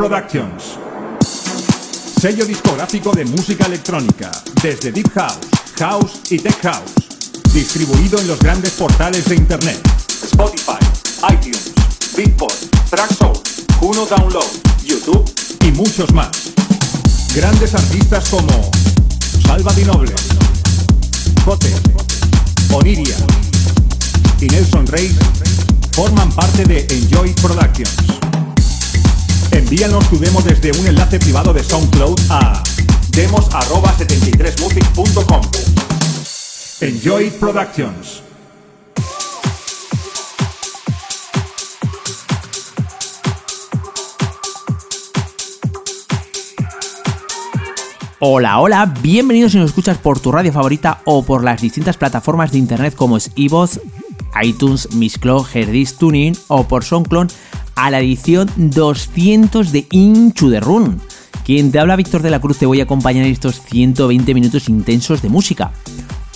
Productions. Sello discográfico de música electrónica, desde Deep House, House y Tech House. Distribuido en los grandes portales de Internet. Spotify, iTunes, Beatport, Traxsource, Juno Download, YouTube y muchos más. Grandes artistas como Salva Di Oniria y Nelson Rey forman parte de Enjoy Productions. Envíanos tu demo desde un enlace privado de SoundCloud a demos@73music.com. Enjoy Productions. Hola, hola, bienvenidos si nos escuchas por tu radio favorita o por las distintas plataformas de internet como es iVoox, iTunes, Mixcloud, Herdis Tuning o por SoundCloud a la edición 200 de Inchu de Run. Quien te habla Víctor de la Cruz te voy a acompañar en estos 120 minutos intensos de música.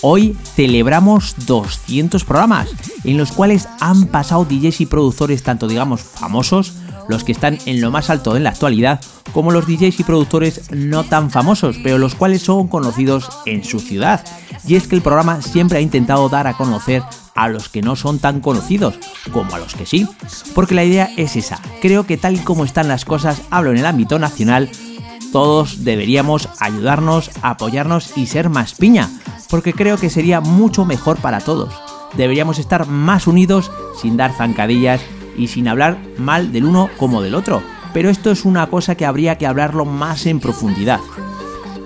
Hoy celebramos 200 programas en los cuales han pasado DJs y productores tanto digamos famosos, los que están en lo más alto en la actualidad, como los DJs y productores no tan famosos, pero los cuales son conocidos en su ciudad. Y es que el programa siempre ha intentado dar a conocer a los que no son tan conocidos, como a los que sí. Porque la idea es esa. Creo que tal y como están las cosas, hablo en el ámbito nacional, todos deberíamos ayudarnos, apoyarnos y ser más piña, porque creo que sería mucho mejor para todos. Deberíamos estar más unidos sin dar zancadillas y sin hablar mal del uno como del otro. Pero esto es una cosa que habría que hablarlo más en profundidad.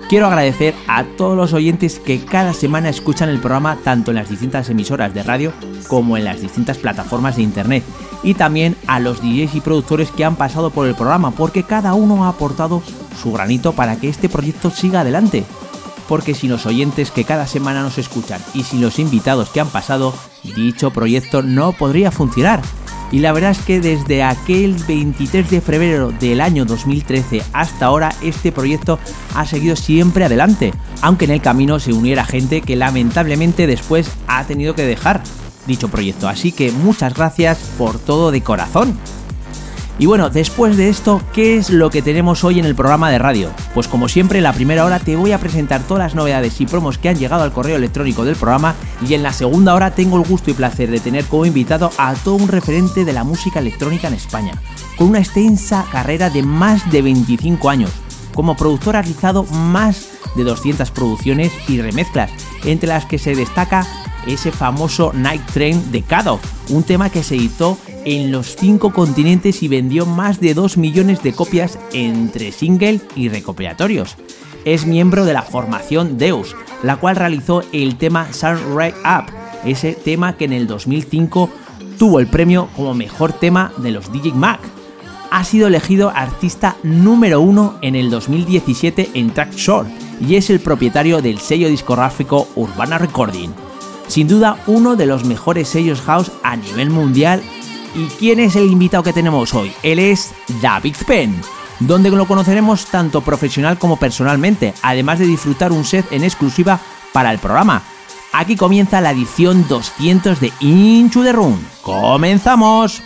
Quiero agradecer a todos los oyentes que cada semana escuchan el programa tanto en las distintas emisoras de radio como en las distintas plataformas de internet. Y también a los DJs y productores que han pasado por el programa porque cada uno ha aportado su granito para que este proyecto siga adelante. Porque sin los oyentes que cada semana nos escuchan y sin los invitados que han pasado, dicho proyecto no podría funcionar. Y la verdad es que desde aquel 23 de febrero del año 2013 hasta ahora este proyecto ha seguido siempre adelante, aunque en el camino se uniera gente que lamentablemente después ha tenido que dejar dicho proyecto. Así que muchas gracias por todo de corazón. Y bueno, después de esto, ¿qué es lo que tenemos hoy en el programa de radio? Pues como siempre, en la primera hora te voy a presentar todas las novedades y promos que han llegado al correo electrónico del programa y en la segunda hora tengo el gusto y placer de tener como invitado a todo un referente de la música electrónica en España, con una extensa carrera de más de 25 años. Como productor ha realizado más de 200 producciones y remezclas, entre las que se destaca ese famoso Night Train de Kadoff, un tema que se editó en los cinco continentes y vendió más de 2 millones de copias entre single y recopilatorios. Es miembro de la formación Deus, la cual realizó el tema Sunrise Up, ese tema que en el 2005 tuvo el premio como mejor tema de los DJ Mag. Ha sido elegido artista número uno en el 2017 en Track Shore y es el propietario del sello discográfico Urbana Recording. Sin duda uno de los mejores sellos house a nivel mundial ¿Y quién es el invitado que tenemos hoy? Él es David Penn, donde lo conoceremos tanto profesional como personalmente, además de disfrutar un set en exclusiva para el programa. Aquí comienza la edición 200 de Into the Room. ¡Comenzamos!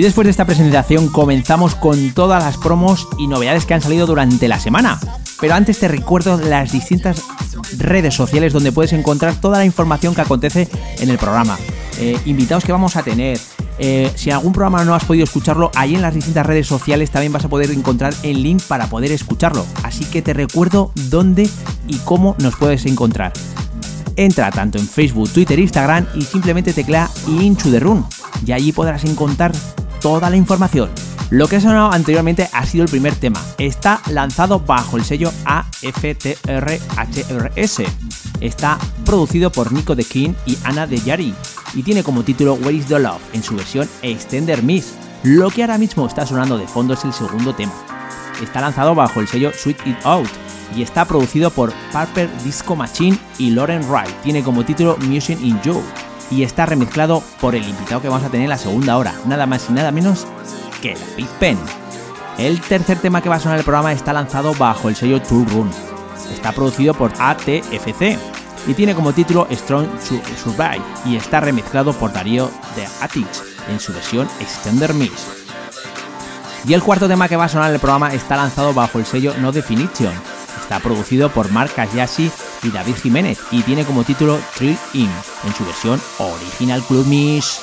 Y después de esta presentación comenzamos con todas las promos y novedades que han salido durante la semana. Pero antes te recuerdo las distintas redes sociales donde puedes encontrar toda la información que acontece en el programa. Eh, invitados que vamos a tener. Eh, si en algún programa no has podido escucharlo, ahí en las distintas redes sociales también vas a poder encontrar el link para poder escucharlo. Así que te recuerdo dónde y cómo nos puedes encontrar. Entra tanto en Facebook, Twitter, Instagram y simplemente teclea Into the Room y allí podrás encontrar toda la información. Lo que ha sonado anteriormente ha sido el primer tema. Está lanzado bajo el sello AFTRHRS. Está producido por Nico de King y Ana de Yari y tiene como título Where is the Love en su versión Extender Miss. Lo que ahora mismo está sonando de fondo es el segundo tema. Está lanzado bajo el sello Sweet It Out y está producido por Parker Disco Machine y Lauren Wright. Tiene como título Music in You y está remezclado por el invitado que vamos a tener en la segunda hora, nada más y nada menos que David Penn. El tercer tema que va a sonar el programa está lanzado bajo el sello Tool Run. Está producido por ATFC y tiene como título Strong Survive y está remezclado por Darío de Attic en su versión Extender Mix. Y el cuarto tema que va a sonar el programa está lanzado bajo el sello No Definition. Está producido por Mark Yashi y David Jiménez y tiene como título Trill In en su versión Original Club Mix.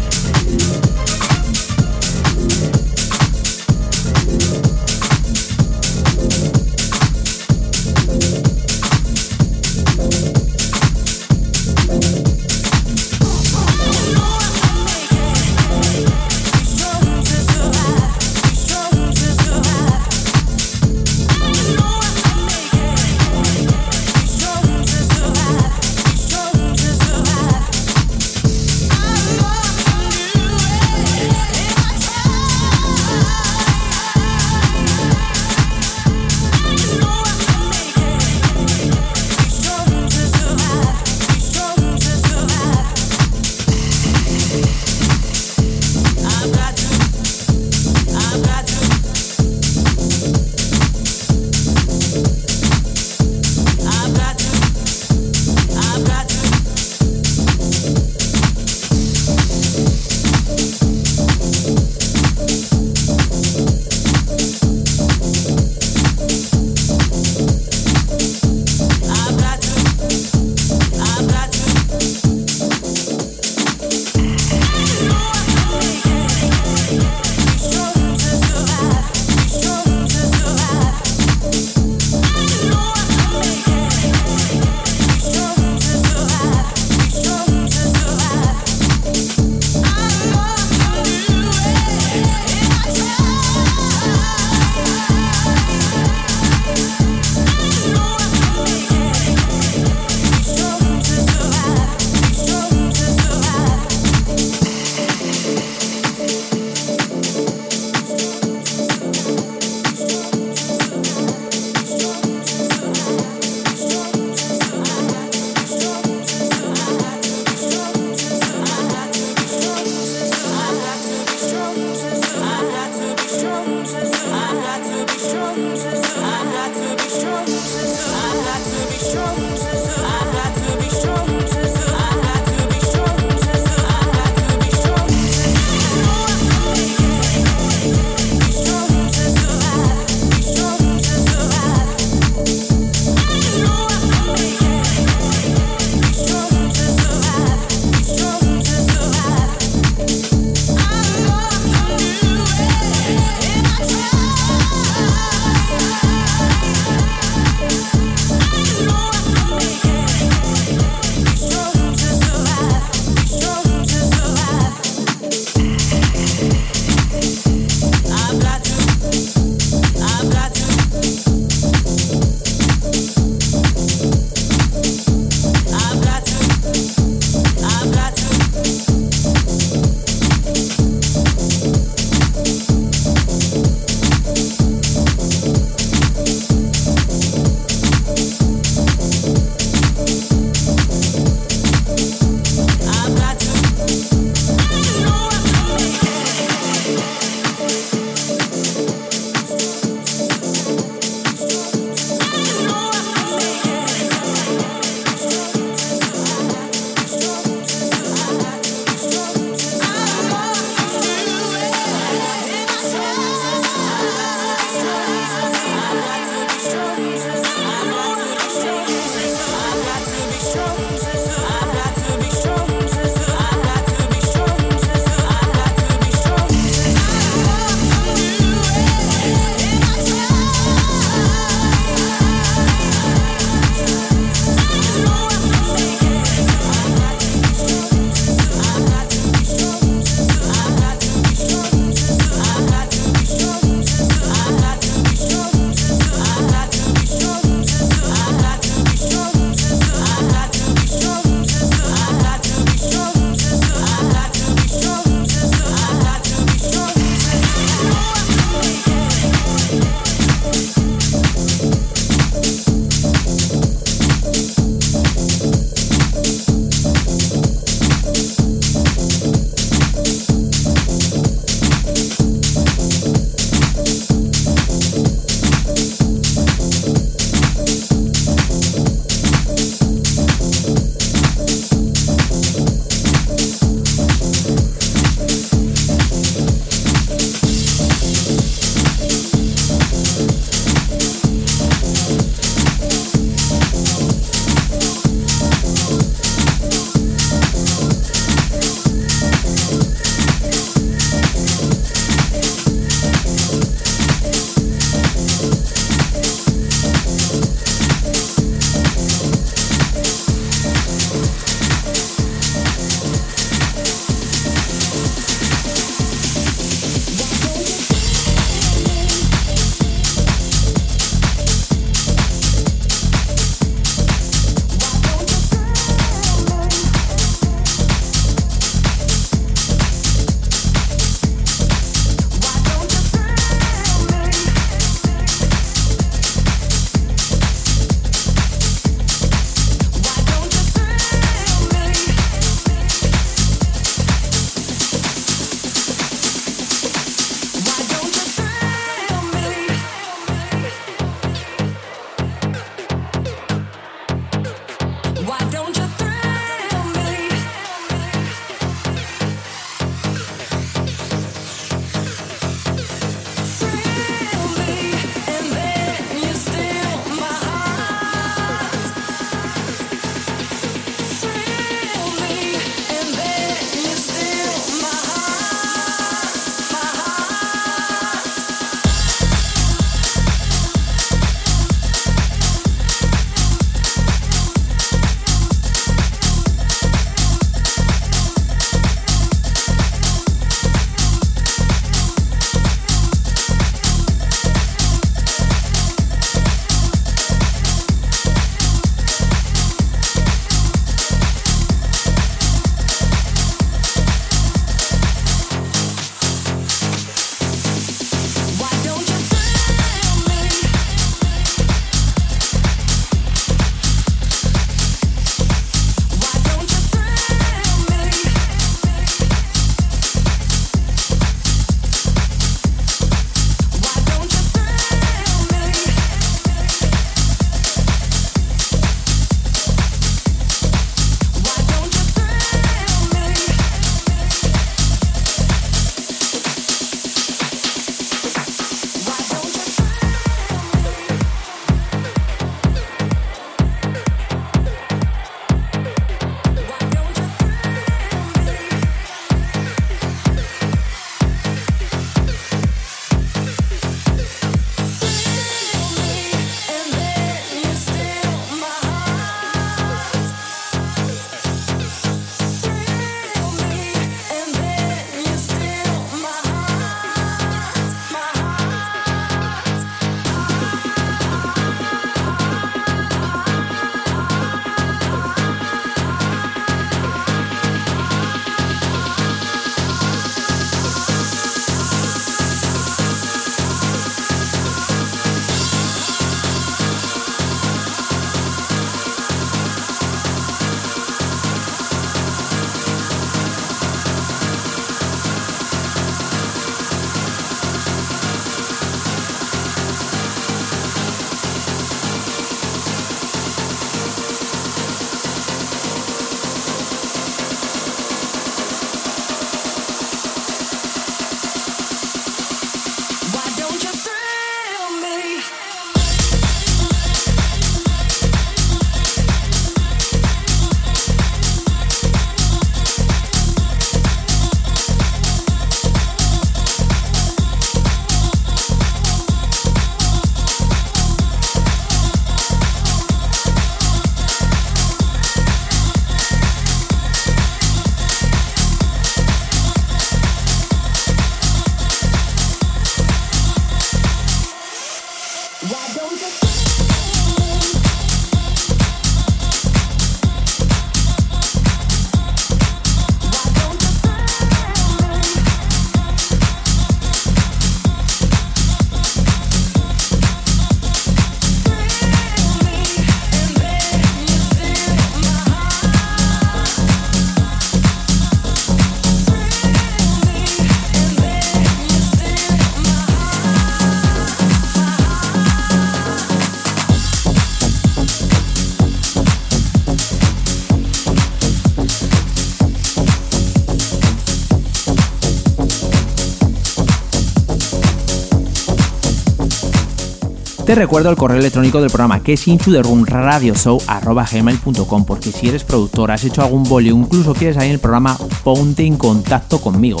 Te recuerdo el correo electrónico del programa que es intotheroomradioshow.gmail.com porque si eres productor, has hecho algún boli incluso quieres salir en el programa, ponte en contacto conmigo.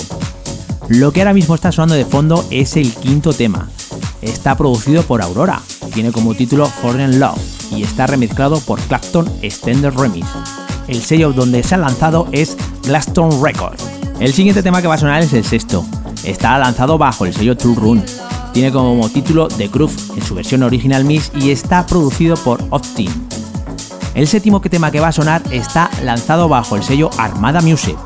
Lo que ahora mismo está sonando de fondo es el quinto tema. Está producido por Aurora, tiene como título Foreign Love y está remezclado por Clapton Extended Remix. El sello donde se ha lanzado es Glaston Records. El siguiente tema que va a sonar es el sexto. Está lanzado bajo el sello True Run. Tiene como título The Groove en su versión original Mix y está producido por Optin. El séptimo tema que va a sonar está lanzado bajo el sello Armada Music.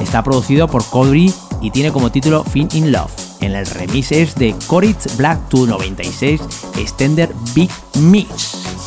Está producido por Cody y tiene como título Fin in Love. En el remix es de Coritz Black 296 Extender Big Mix.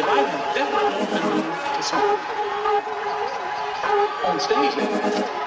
de waarheid. Hè? Dat is ons.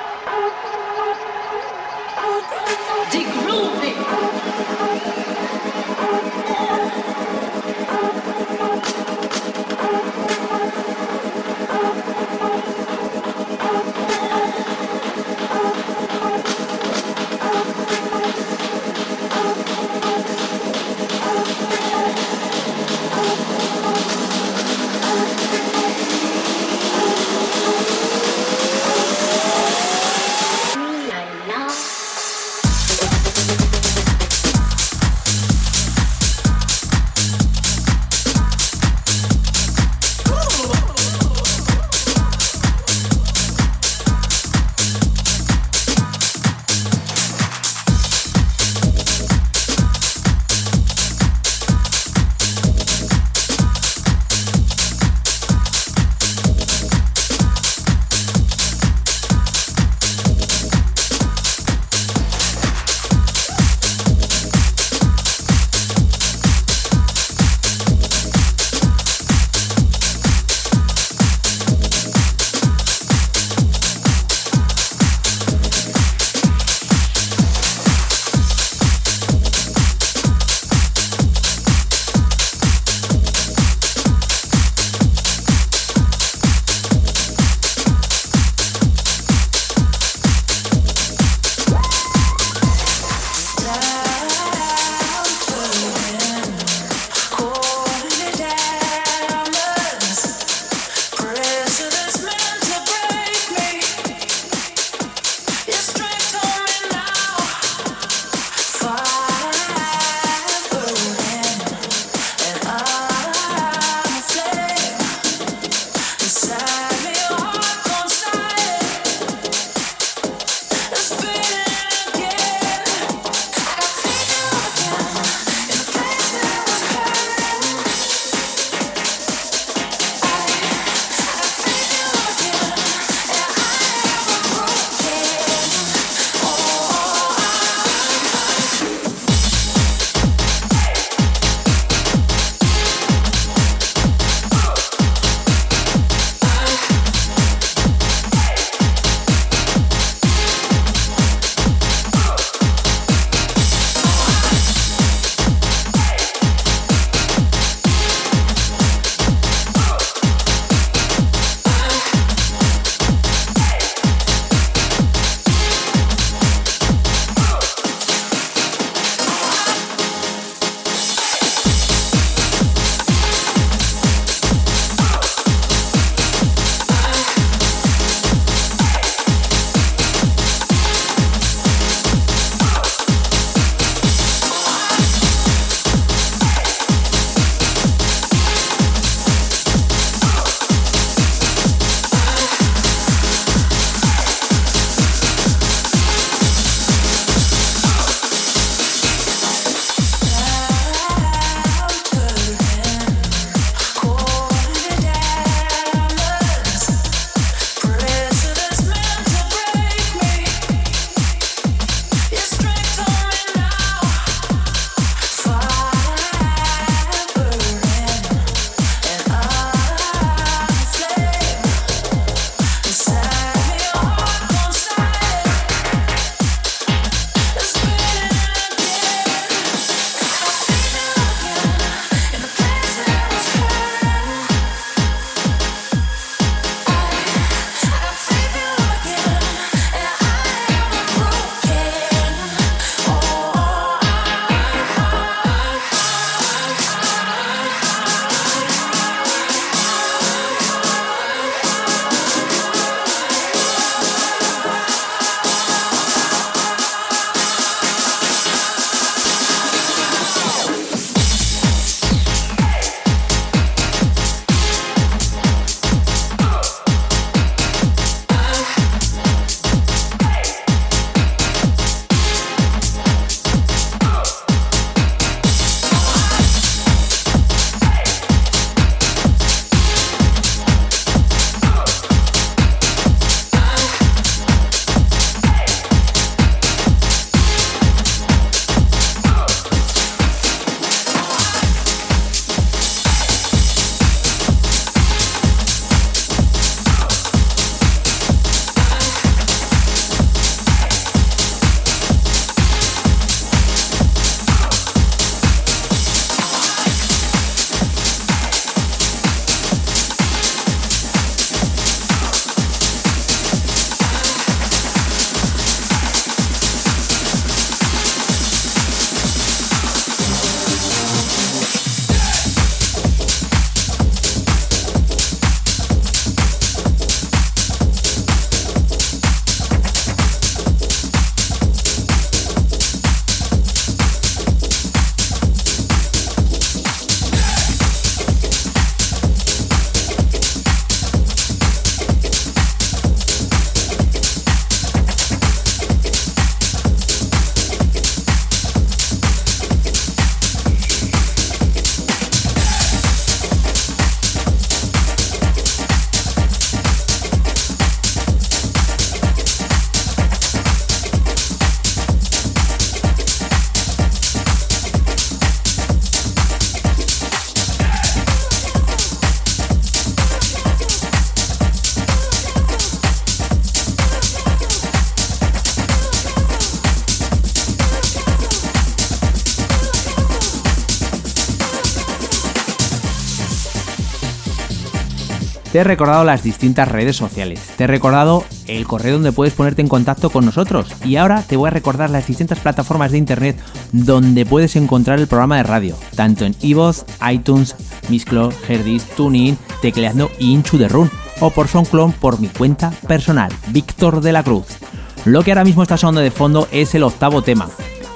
Te he recordado las distintas redes sociales, te he recordado el correo donde puedes ponerte en contacto con nosotros. Y ahora te voy a recordar las distintas plataformas de internet donde puedes encontrar el programa de radio, tanto en iVoox, iTunes, Mixcloud, Herdis, TuneIn, tecleando Into the Run. O por SoundCloud por mi cuenta personal, Víctor de la Cruz. Lo que ahora mismo está sonando de fondo es el octavo tema.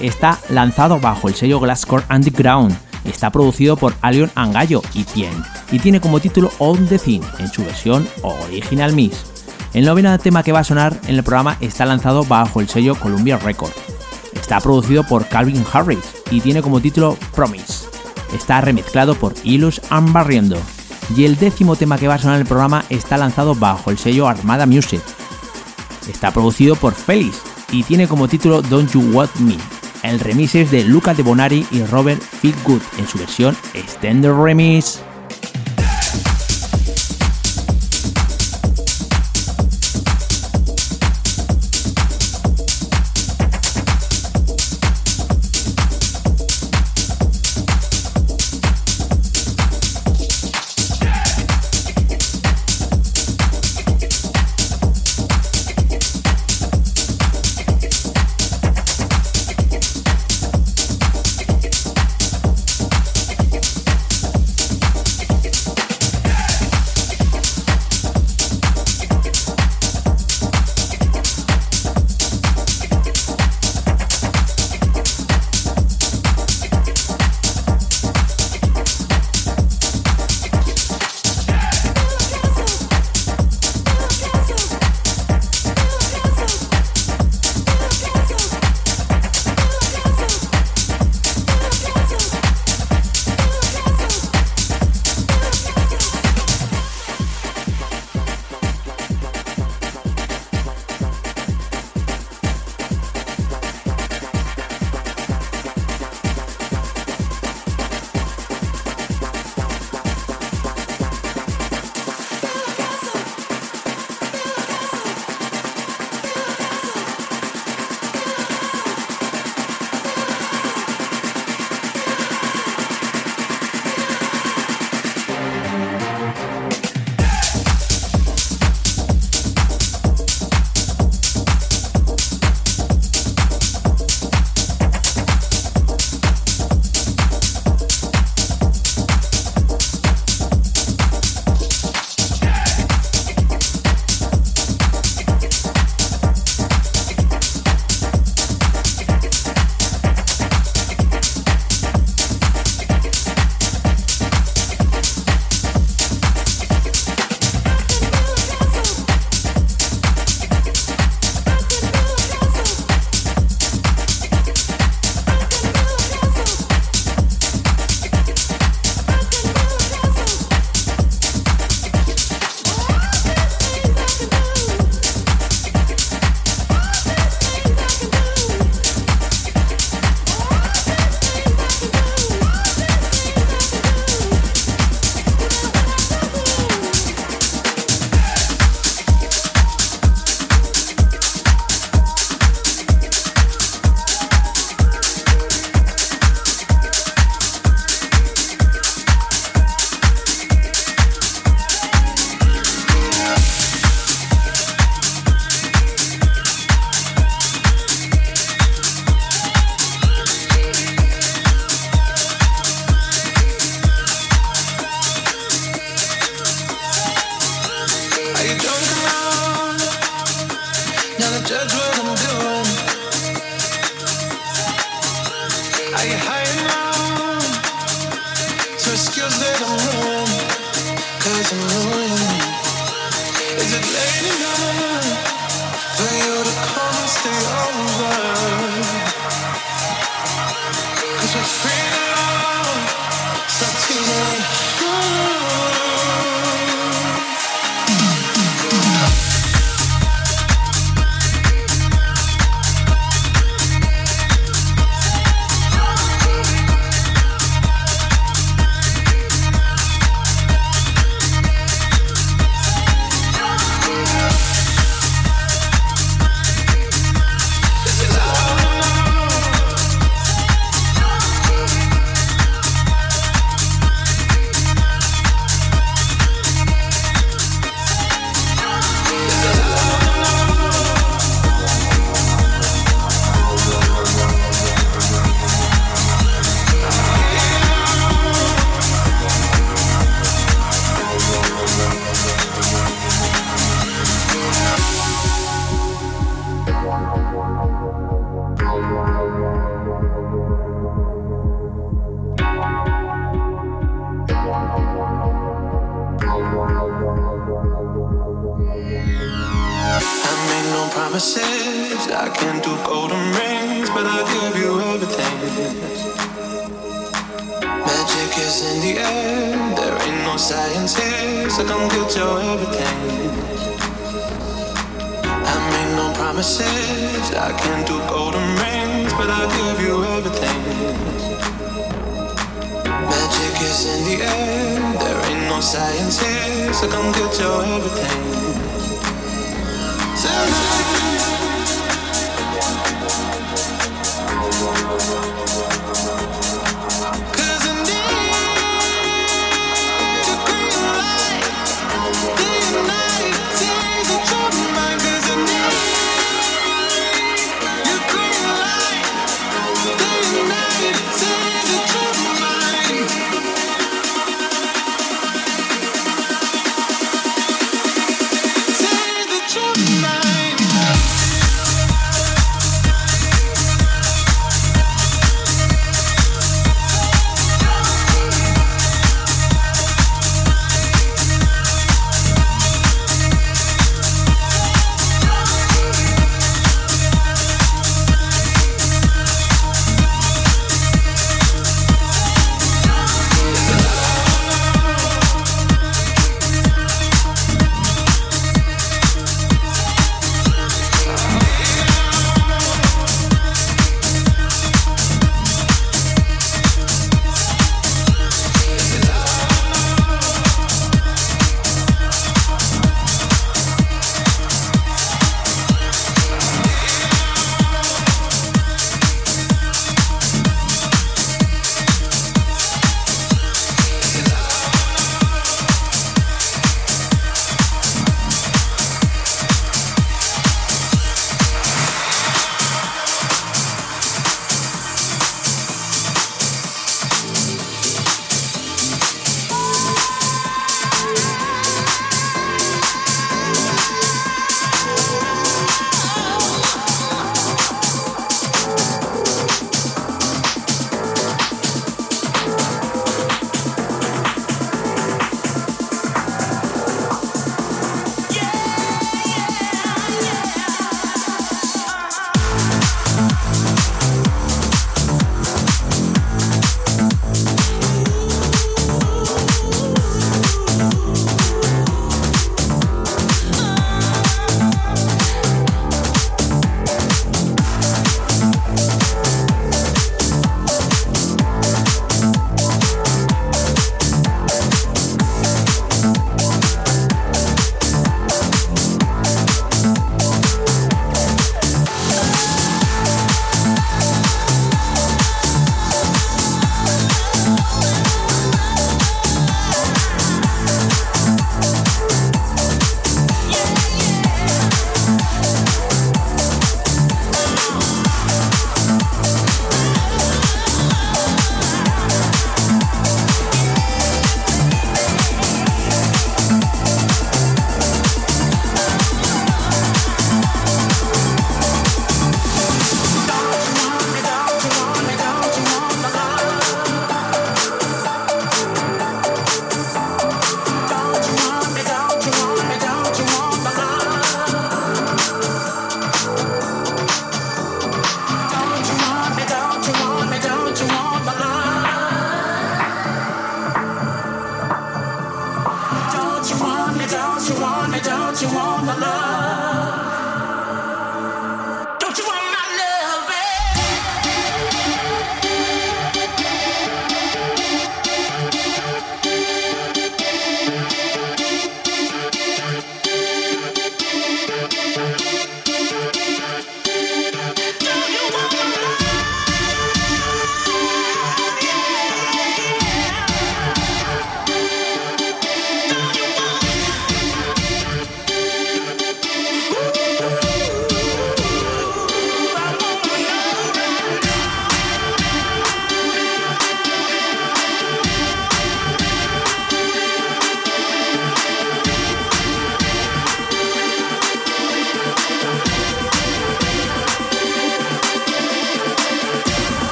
Está lanzado bajo el sello Glasscore Underground. Está producido por Alion Angallo y Tien y tiene como título On the Thing en su versión Original Mix. El noveno tema que va a sonar en el programa está lanzado bajo el sello Columbia Records. Está producido por Calvin Harris y tiene como título Promise. Está remezclado por Ilus Barriendo. Y el décimo tema que va a sonar en el programa está lanzado bajo el sello Armada Music. Está producido por Felix y tiene como título Don't You Want Me el remix es de Luca de Bonari y Robert Feelgood en su versión Extended Remix.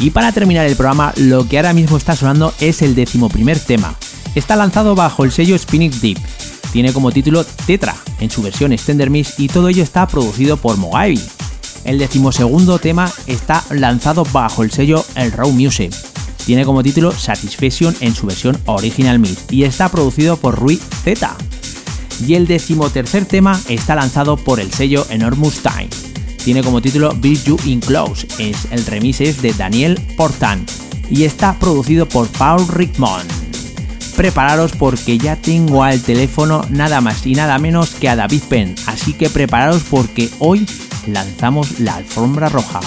Y para terminar el programa, lo que ahora mismo está sonando es el decimoprimer tema. Está lanzado bajo el sello Spinning Deep. Tiene como título Tetra en su versión Extender Mix y todo ello está producido por Mogavi. El decimosegundo tema está lanzado bajo el sello El Raw Music. Tiene como título Satisfaction en su versión Original Mix y está producido por Rui Z. Y el decimotercer tema está lanzado por el sello Enormous Time. Tiene como título Beat You In Close, es el remix es de Daniel Portan y está producido por Paul Rickmond. Prepararos porque ya tengo al teléfono nada más y nada menos que a David Penn, así que prepararos porque hoy lanzamos la alfombra roja.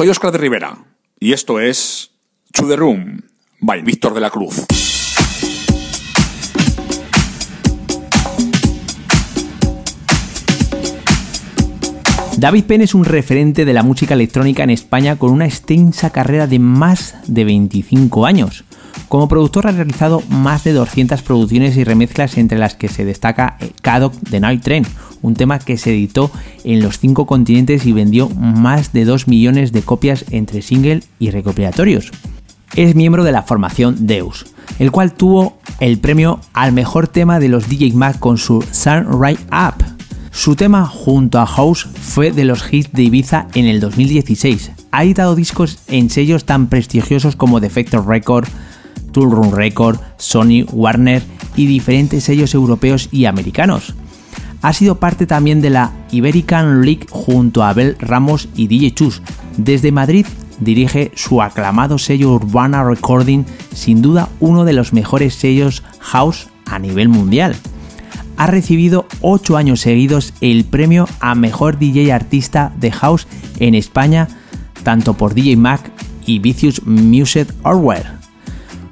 Soy Oscar de Rivera y esto es To The Room by Víctor de la Cruz. David Penn es un referente de la música electrónica en España con una extensa carrera de más de 25 años. Como productor ha realizado más de 200 producciones y remezclas entre las que se destaca Caddock The Night Train, un tema que se editó en los cinco continentes y vendió más de 2 millones de copias entre single y recopilatorios. Es miembro de la formación Deus, el cual tuvo el premio al mejor tema de los DJ Mag con su Sun Right Up. Su tema junto a House fue de los hits de Ibiza en el 2016. Ha editado discos en sellos tan prestigiosos como Defector Record, Tool Room Record, Sony, Warner y diferentes sellos europeos y americanos. Ha sido parte también de la Iberican League junto a Abel Ramos y DJ Chus. Desde Madrid dirige su aclamado sello Urbana Recording, sin duda uno de los mejores sellos house a nivel mundial. ha recibido 8 años seguidos el premio a Mejor DJ Artista de House en España, tanto por DJ Mac y Vicious Music Award.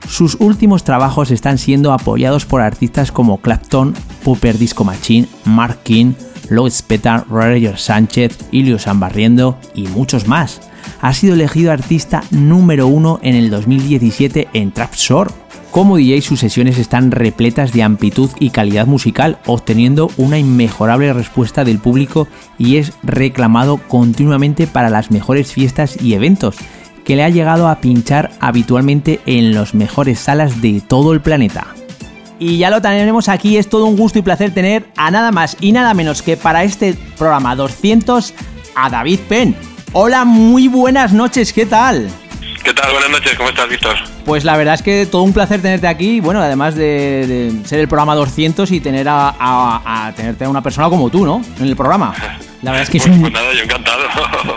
Sus últimos trabajos están siendo apoyados por artistas como Clapton, Pupper Disco Machine, Mark King, Lloyd Spetar, Roger Sánchez, Ilio Sambarriendo y muchos más. Ha sido elegido artista número uno en el 2017 en Trapsor. Como DJ sus sesiones están repletas de amplitud y calidad musical, obteniendo una inmejorable respuesta del público y es reclamado continuamente para las mejores fiestas y eventos, que le ha llegado a pinchar habitualmente en las mejores salas de todo el planeta. Y ya lo tenemos aquí, es todo un gusto y placer tener a nada más y nada menos que para este programa 200 a David Penn. Hola, muy buenas noches, ¿qué tal? ¿Qué tal? Buenas noches, ¿cómo estás, Víctor? Pues la verdad es que todo un placer tenerte aquí, bueno, además de, de ser el programa 200 y tener a, a- a tenerte a una persona como tú, ¿no? En el programa. La verdad es que es Pues, un, pues nada, yo encantado.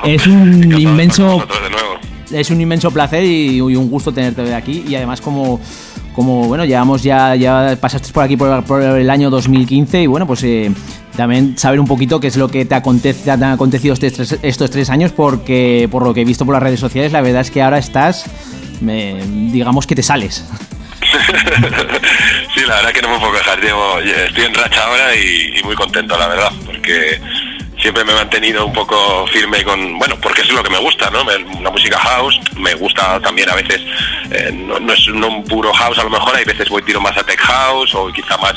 es un Encantado inmenso vosotros de nuevo. Es un inmenso placer y, un gusto tenerte de aquí y además como como bueno llevamos ya ya pasaste por aquí por, por el año 2015 y bueno pues eh, también saber un poquito qué es lo que te acontece te acontecido estos estos tres años porque por lo que he visto por las redes sociales la verdad es que ahora estás me- digamos que te sales sí, la verdad que no me puedo quejar. Llevo, estoy en racha ahora y muy contento, la verdad, porque siempre me he mantenido un poco firme con, bueno, porque eso es lo que me gusta, ¿no? La música house, me gusta también a veces, eh, no, no es no un puro house, a lo mejor hay veces voy tiro más a tech house o quizá más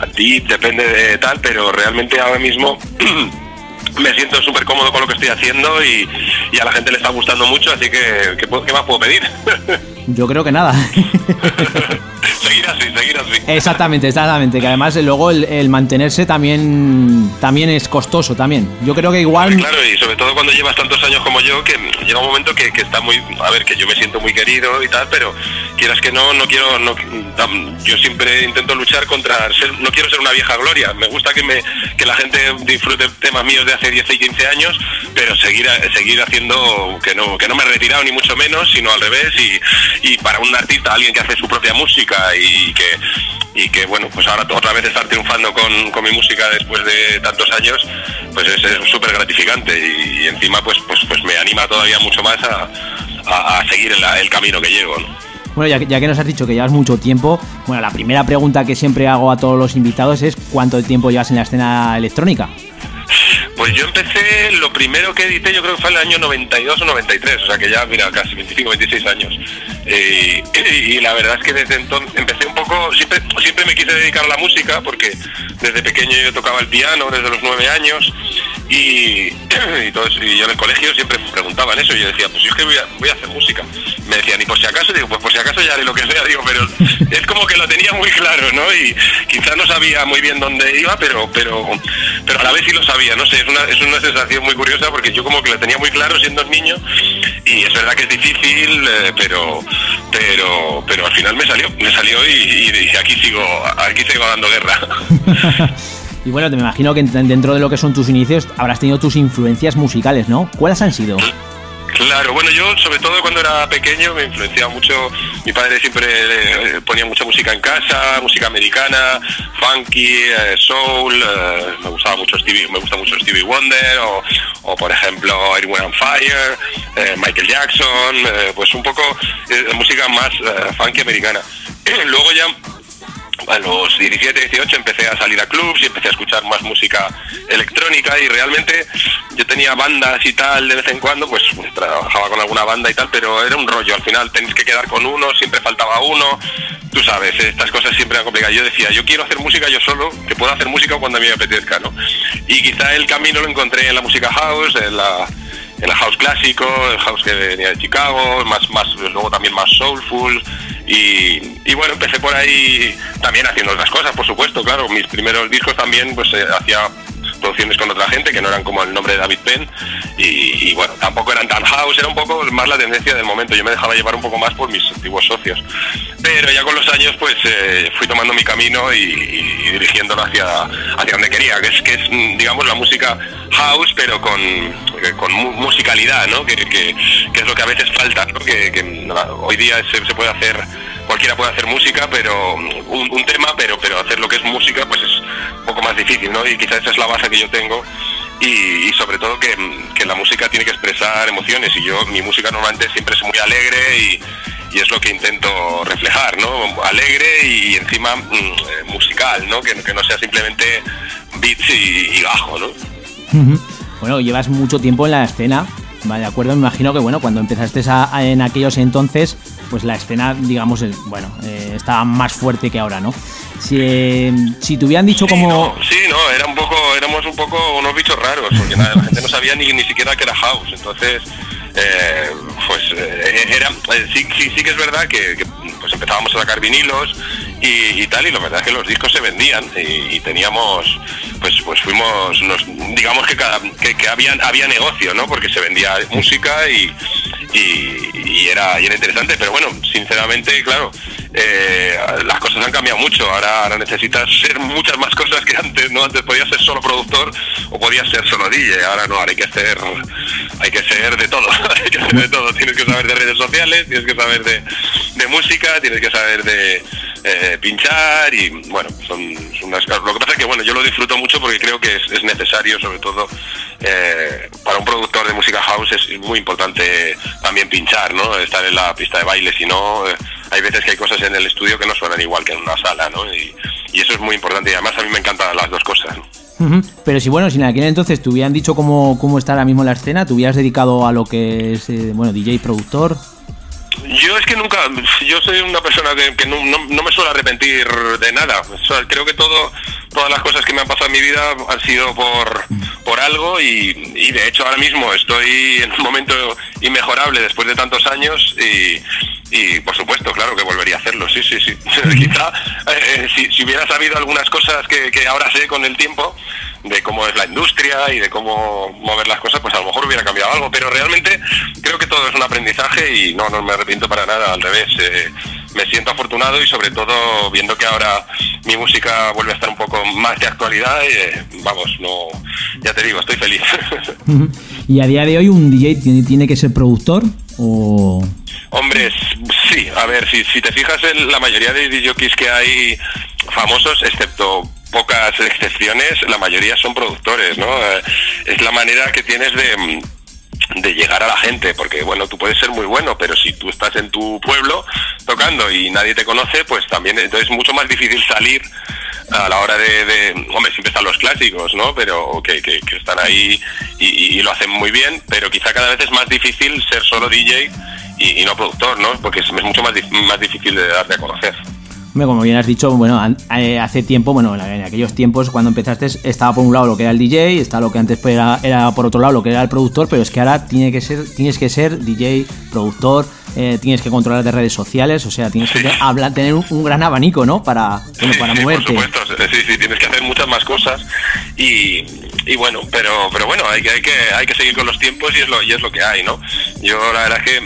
a deep, depende de tal, pero realmente ahora mismo me siento súper cómodo con lo que estoy haciendo y, y a la gente le está gustando mucho, así que, ¿qué, qué más puedo pedir? yo creo que nada seguir así, seguir así. exactamente exactamente que además luego el, el mantenerse también también es costoso también yo creo que igual Claro, y sobre todo cuando llevas tantos años como yo, que llega un momento que, que está muy... A ver, que yo me siento muy querido y tal, pero quieras que no, no quiero... No, yo siempre intento luchar contra... Ser, no quiero ser una vieja gloria. Me gusta que, me, que la gente disfrute temas míos de hace 10 y 15 años, pero seguir, seguir haciendo... Que no, que no me he retirado ni mucho menos, sino al revés. Y, y para un artista, alguien que hace su propia música y que y que bueno pues ahora otra vez estar triunfando con, con mi música después de tantos años pues es súper gratificante y, encima pues pues pues me anima todavía mucho más a, a- seguir el camino que llevo ¿no? Bueno, ya, ya que nos has dicho que llevas mucho tiempo, bueno, la primera pregunta que siempre hago a todos los invitados es ¿cuánto tiempo llevas en la escena electrónica? Pues yo empecé, lo primero que edité yo creo que fue en el año 92 o 93, o sea que ya, mira, casi 25, 26 años. Eh, y la verdad es que desde entonces empecé un poco, siempre, siempre me quise dedicar a la música porque desde pequeño yo tocaba el piano, desde los 9 años, y, y, y yo en el colegio siempre me preguntaban eso, y yo decía, pues yo es que voy a hacer música. Me decían, y por si acaso, digo, pues por si acaso ya haré lo que sea, digo, pero es como que lo tenía muy claro, ¿no? Y quizás no sabía muy bien dónde iba, pero, pero, pero a la vez sí lo sabía, no sé, es una, es una sensación muy curiosa porque yo como que lo tenía muy claro siendo niño y es verdad que es difícil, eh, pero, pero, pero al final me salió, me salió y, y- y aquí sigo, aquí sigo dando guerra. Y bueno, te me imagino que en- dentro de lo que son tus inicios habrás tenido tus influencias musicales, ¿no? ¿Cuáles han sido? Claro, bueno, yo sobre todo cuando era pequeño me influenciaba mucho, mi padre siempre eh, ponía mucha música en casa, música americana, funky, eh, soul, eh, me gustaba mucho Stevie, me gusta mucho Stevie Wonder o, por ejemplo Air Wind and Fire, Michael Jackson, pues un poco música más funky americana. Luego ya a los 17, 18 empecé a salir a clubs y empecé a escuchar más música electrónica y realmente yo tenía bandas y tal de vez en cuando, pues, pues, trabajaba con alguna banda y tal, pero era un rollo, al final tenéis que quedar con uno, siempre faltaba uno, tú sabes, estas cosas siempre eran complicadas. Yo decía, yo quiero hacer música yo solo, que puedo hacer música cuando a mí me apetezca, ¿no? Y quizá el camino lo encontré en la música house, en la en el house clásico, el house que venía de Chicago, más, más, luego también más soulful. Y, bueno, empecé por ahí también haciendo otras cosas, por supuesto, claro. Mis primeros discos también, pues eh, hacía producciones con otra gente que no eran como el nombre de David Penn y, bueno, tampoco eran tan house, era un poco más la tendencia del momento, yo me dejaba llevar un poco más por mis antiguos socios. Pero ya con los años pues eh, fui tomando mi camino y, y dirigiéndolo hacia, hacia donde quería, que es, que es digamos la música house pero con, eh, con mu- musicalidad, ¿no? Que, que- es lo que a veces falta, ¿no? que, que, hoy día se, se puede hacer cualquiera puede hacer música, pero un, un tema, pero pero hacer lo que es música, pues es poco más difícil, ¿no? Y quizás esa es la base que yo tengo y, y sobre todo que, que la música tiene que expresar emociones y yo mi música normalmente siempre es muy alegre y, y es lo que intento reflejar, ¿no? Alegre y encima mm, eh, musical, ¿no? Que, que no sea simplemente beats y, y gajo, ¿no? Bueno, llevas mucho tiempo en la escena. De acuerdo, me imagino que, bueno, cuando empezaste a- a- en aquellos entonces, pues la escena, digamos, el- bueno, eh, estaba más fuerte que ahora, ¿no? Si, eh, si te hubieran dicho como... Sí, no, era un poco, éramos un poco unos bichos raros, porque la, la gente no sabía ni, ni siquiera que era house, entonces, eh, pues eh, era, eh, sí, sí, sí que es verdad que, que, pues empezábamos a sacar vinilos y, y tal, y la verdad es que los discos se vendían y, y teníamos, pues pues fuimos, nos, digamos que, cada, que, que había, había negocio, ¿no? Porque se vendía música y, y, era, era interesante, pero bueno, sinceramente, claro, eh, las cosas han cambiado mucho. Ahora, ahora necesitas ser muchas más cosas que antes, ¿no? Antes podías ser solo productor o podías ser solo DJ. Ahora no, ahora hay que ser, hay que ser de todo. hay que ser de todo. Tienes que saber de redes sociales, tienes que saber de, de música, tienes que saber de eh, pinchar y bueno, son, son unas. Lo que pasa es que bueno, yo lo disfruto mucho porque creo que es, es necesario, sobre todo eh, para un productor de música house es muy importante también pinchar, ¿no? Estar en la pista de baile, si no, eh, hay veces que hay cosas en el estudio que no suenan igual que en una sala, ¿no? Y, eso es muy importante y además a mí me encantan las dos cosas. ¿no? Pero si, bueno, si en aquel entonces te hubieran dicho cómo, cómo está ahora mismo la escena, te hubieras dedicado a lo que es, eh, bueno, DJ, productor... Yo es que nunca, yo soy una persona que, no, no- me suelo arrepentir de nada. Creo que todo, todas las cosas que me han pasado en mi vida han sido por, por algo y, y de hecho ahora mismo estoy en un momento inmejorable después de tantos años y, y por supuesto, claro que volvería a hacerlo, sí, sí, sí. Quizá eh, si, si hubiera sabido algunas cosas que, que ahora sé con el tiempo, de cómo es la industria y de cómo mover las cosas, pues a lo mejor hubiera cambiado algo, pero realmente creo que todo es un aprendizaje y no, no me arrepiento para nada, al revés, eh, me siento afortunado y sobre todo viendo que ahora mi música vuelve a estar un poco más de actualidad, eh, vamos, no, ya te digo, estoy feliz. Y a día de hoy un DJ tiene, tiene que ser productor o... Hombre, sí, a ver, si, si te fijas en la mayoría de DJs que hay famosos, excepto pocas excepciones, la mayoría son productores, ¿no? Eh, Es la manera que tienes de, de llegar a la gente, porque bueno, tú puedes ser muy bueno, pero si tú estás en tu pueblo tocando y nadie te conoce, pues también entonces es mucho más difícil salir a la hora de, de- hombre, siempre están los clásicos, ¿no? Pero que, que- que están ahí y, y- y lo hacen muy bien, pero quizá cada vez es más difícil ser solo DJ y, no productor, ¿no? Porque es, mucho más, más difícil de darte a conocer. Como bien has dicho, bueno, eh, hace tiempo, bueno, en en aquellos tiempos cuando empezaste estaba por un lado lo que era el DJ, está lo que antes era, era por otro lado lo que era el productor, pero es que ahora tiene que ser, tienes que ser DJ, productor, eh, tienes que controlar de redes sociales, o sea, tienes que hablar, tener un, un gran abanico, ¿no? Para, bueno, para Sí, moverte. Por supuesto, sí, sí, tienes que hacer muchas más cosas y, y bueno, pero pero bueno, hay que, hay que hay que seguir con los tiempos y es lo y es lo que hay, ¿no? Yo la verdad es que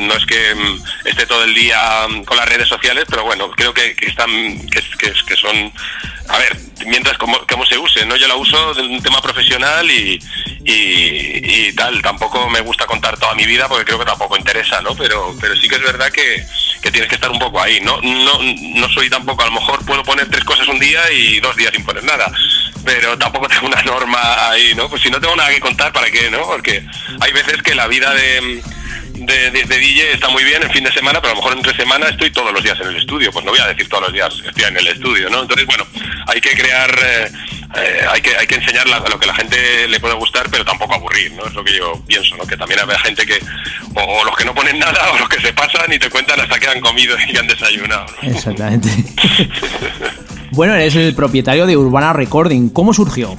no es que mm, esté todo el día mm, con las redes sociales, pero bueno, creo que, que están que, que, que son a ver, mientras como, como se use, ¿no? Yo la uso de un tema profesional y, y, tal, tampoco me gusta contar toda mi vida porque creo que tampoco interesa, ¿no? Pero, pero sí que es verdad que, que tienes que estar un poco ahí, ¿no? No, no soy tampoco, a lo mejor puedo poner tres cosas un día y dos días sin poner nada, pero tampoco tengo una norma ahí, ¿no? Pues si no tengo nada que contar, ¿para qué, no? Porque hay veces que la vida de de, de- de DJ está muy bien en fin de semana, pero a lo mejor entre semana estoy todos los días en el estudio. Pues no voy a decir todos los días estoy en el estudio, ¿no? Entonces, bueno, hay que crear, eh, eh, hay, que, hay que enseñar la- lo que a la gente le puede gustar, pero tampoco aburrir, ¿no? Es lo que yo pienso, ¿no? Que también hay gente que, o, o los que no ponen nada, o los que se pasan y te cuentan hasta que han comido y han desayunado, ¿no? Exactamente. bueno, eres el propietario de Urbana Recording. ¿Cómo surgió?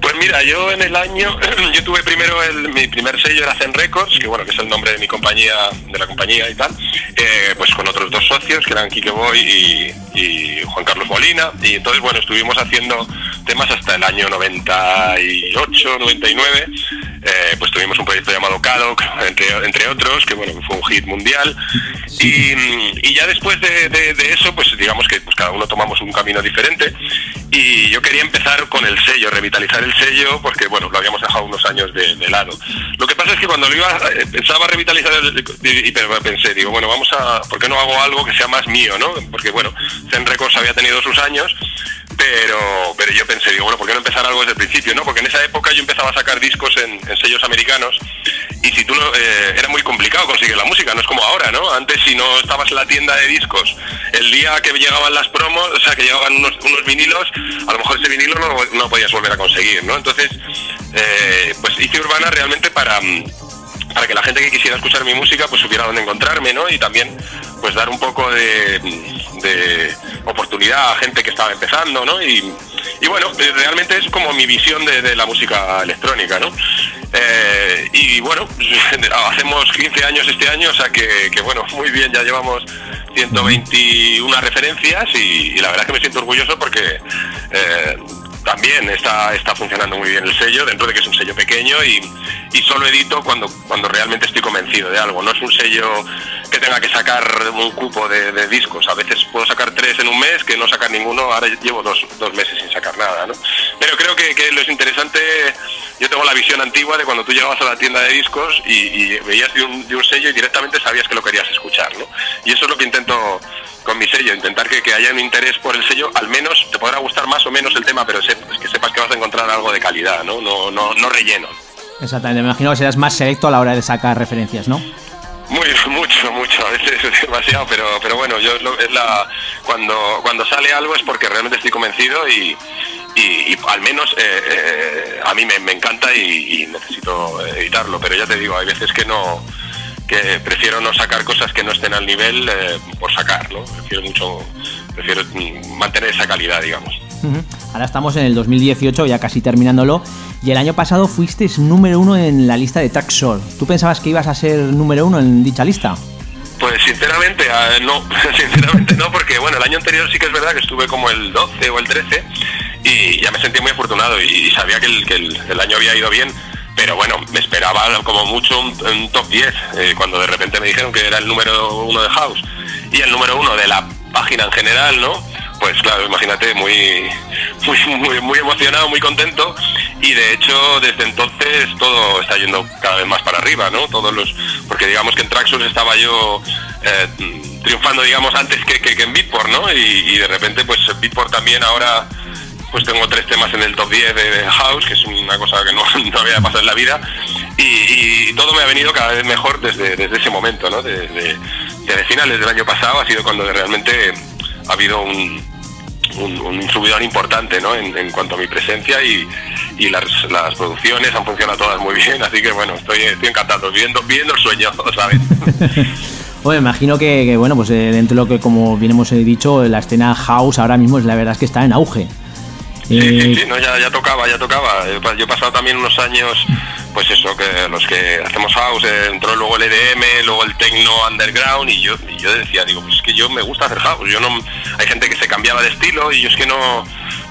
Pues mira, yo en el año, yo tuve primero el, mi primer sello era Zen Records, que bueno, que es el nombre de mi compañía, de la compañía y tal, eh, pues con otros dos socios, que eran Quique Boy y, y Juan Carlos Molina, y entonces bueno, estuvimos haciendo temas hasta el año 98, 99, eh, pues tuvimos un proyecto llamado Cadok, entre, entre otros, que bueno, fue un hit mundial, y, y ya después de, de- de eso, pues digamos que pues cada uno tomamos un camino diferente, y yo quería empezar con el sello, revitalizar el sello, porque bueno, lo habíamos dejado unos años de, de lado. Lo que pasa es que cuando lo iba, eh, pensaba revitalizar, el, y, y pensé, digo, bueno, vamos a, ¿por qué no hago algo que sea más mío, no? Porque bueno, Zen Records había tenido sus años, pero pero yo pensé, digo, bueno, ¿por qué no empezar algo desde el principio? no Porque en esa época yo empezaba a sacar discos en, sellos americanos y si tú no, eh, era muy complicado conseguir la música, no es como ahora, ¿no? Antes si no estabas en la tienda de discos, el día que llegaban las promos, o sea, que llegaban unos, unos vinilos, a lo mejor ese vinilo no, no podías volver a conseguir, ¿no? Entonces, eh, pues hice Urbana realmente para... para que la gente que quisiera escuchar mi música pues supiera dónde encontrarme, ¿no? Y también pues dar un poco de, de oportunidad a gente que estaba empezando, ¿no? Y, bueno, eh, realmente es como mi visión de, la música electrónica, ¿no? Eh, y bueno, hacemos 15 años este año, o sea que, que, bueno, muy bien, ya llevamos 121 referencias y, y la verdad es que me siento orgulloso porque eh, también está, está funcionando muy bien el sello, dentro de que es un sello pequeño y, y solo edito cuando, cuando realmente estoy convencido de algo. No es un sello que tenga que sacar un cupo de, discos. A veces puedo sacar tres en un mes, que no sacar ninguno, ahora llevo dos, dos meses sin sacar nada. ¿no? Pero creo que, lo es interesante, yo tengo la visión antigua de cuando tú llegabas a la tienda de discos y, veías de un, de un sello y directamente sabías que lo querías escuchar. ¿no? Y eso es lo que intento con mi sello, intentar que, que haya un interés por el sello, al menos te podrá gustar más o menos el tema, pero sep- que sepas que vas a encontrar algo de calidad, ¿no? No, no, no relleno. Exactamente, me imagino que serás más selecto a la hora de sacar referencias, ¿no? Muy, mucho, mucho, a veces es demasiado, pero, pero bueno, yo es, la cuando cuando sale algo es porque realmente estoy convencido y, y, al menos eh, eh, a mí me, me encanta y, necesito editarlo, pero ya te digo, hay veces que no que prefiero no sacar cosas que no estén al nivel eh, por sacar, ¿no? Prefiero mucho, prefiero mantener esa calidad, digamos. Ahora estamos en el 2018, ya casi terminándolo, y el año pasado fuiste número uno en la lista de Traxor. ¿Tú pensabas que ibas a ser número uno en dicha lista? Pues sinceramente, no, sinceramente no, porque bueno, el año anterior sí que es verdad que estuve como el 12 o el 13 y ya me sentí muy afortunado y, sabía que, el, año había ido bien, pero bueno, me esperaba como mucho un, un top 10, eh, cuando de repente me dijeron que era el número uno de House y el número uno de la página en general, ¿no? Pues claro, imagínate, muy, muy, muy, muy emocionado, muy contento y de hecho desde entonces todo está yendo cada vez más para arriba, ¿no? Todos los, porque digamos que en Traxxus estaba yo eh, triunfando, digamos, antes que, que, que en Beatport, ¿no? Y, y de repente, pues en Beatport también ahora pues tengo tres temas en el top 10 de, House, que es una cosa que no, no había pasado en la vida, y, todo me ha venido cada vez mejor desde, desde ese momento, ¿no? Desde, finales del año pasado ha sido cuando realmente ha habido un, un, subidón importante ¿no? en, cuanto a mi presencia y, las, las producciones han funcionado todas muy bien, así que bueno, estoy, estoy encantado, viviendo, viviendo el sueño, ¿sabes? Me imagino que, que, bueno, pues eh, dentro de lo que como bien hemos dicho, la escena house ahora mismo es la verdad es que está en auge. Sí, sí, sí, no, ya, ya tocaba, ya tocaba. Yo he pasado también unos años, pues eso, que los que hacemos house, eh, entró luego el EDM, luego el techno underground, y yo, y yo decía, digo, pues es que yo me gusta hacer house. Yo no, hay gente que se cambiaba de estilo y yo es que no,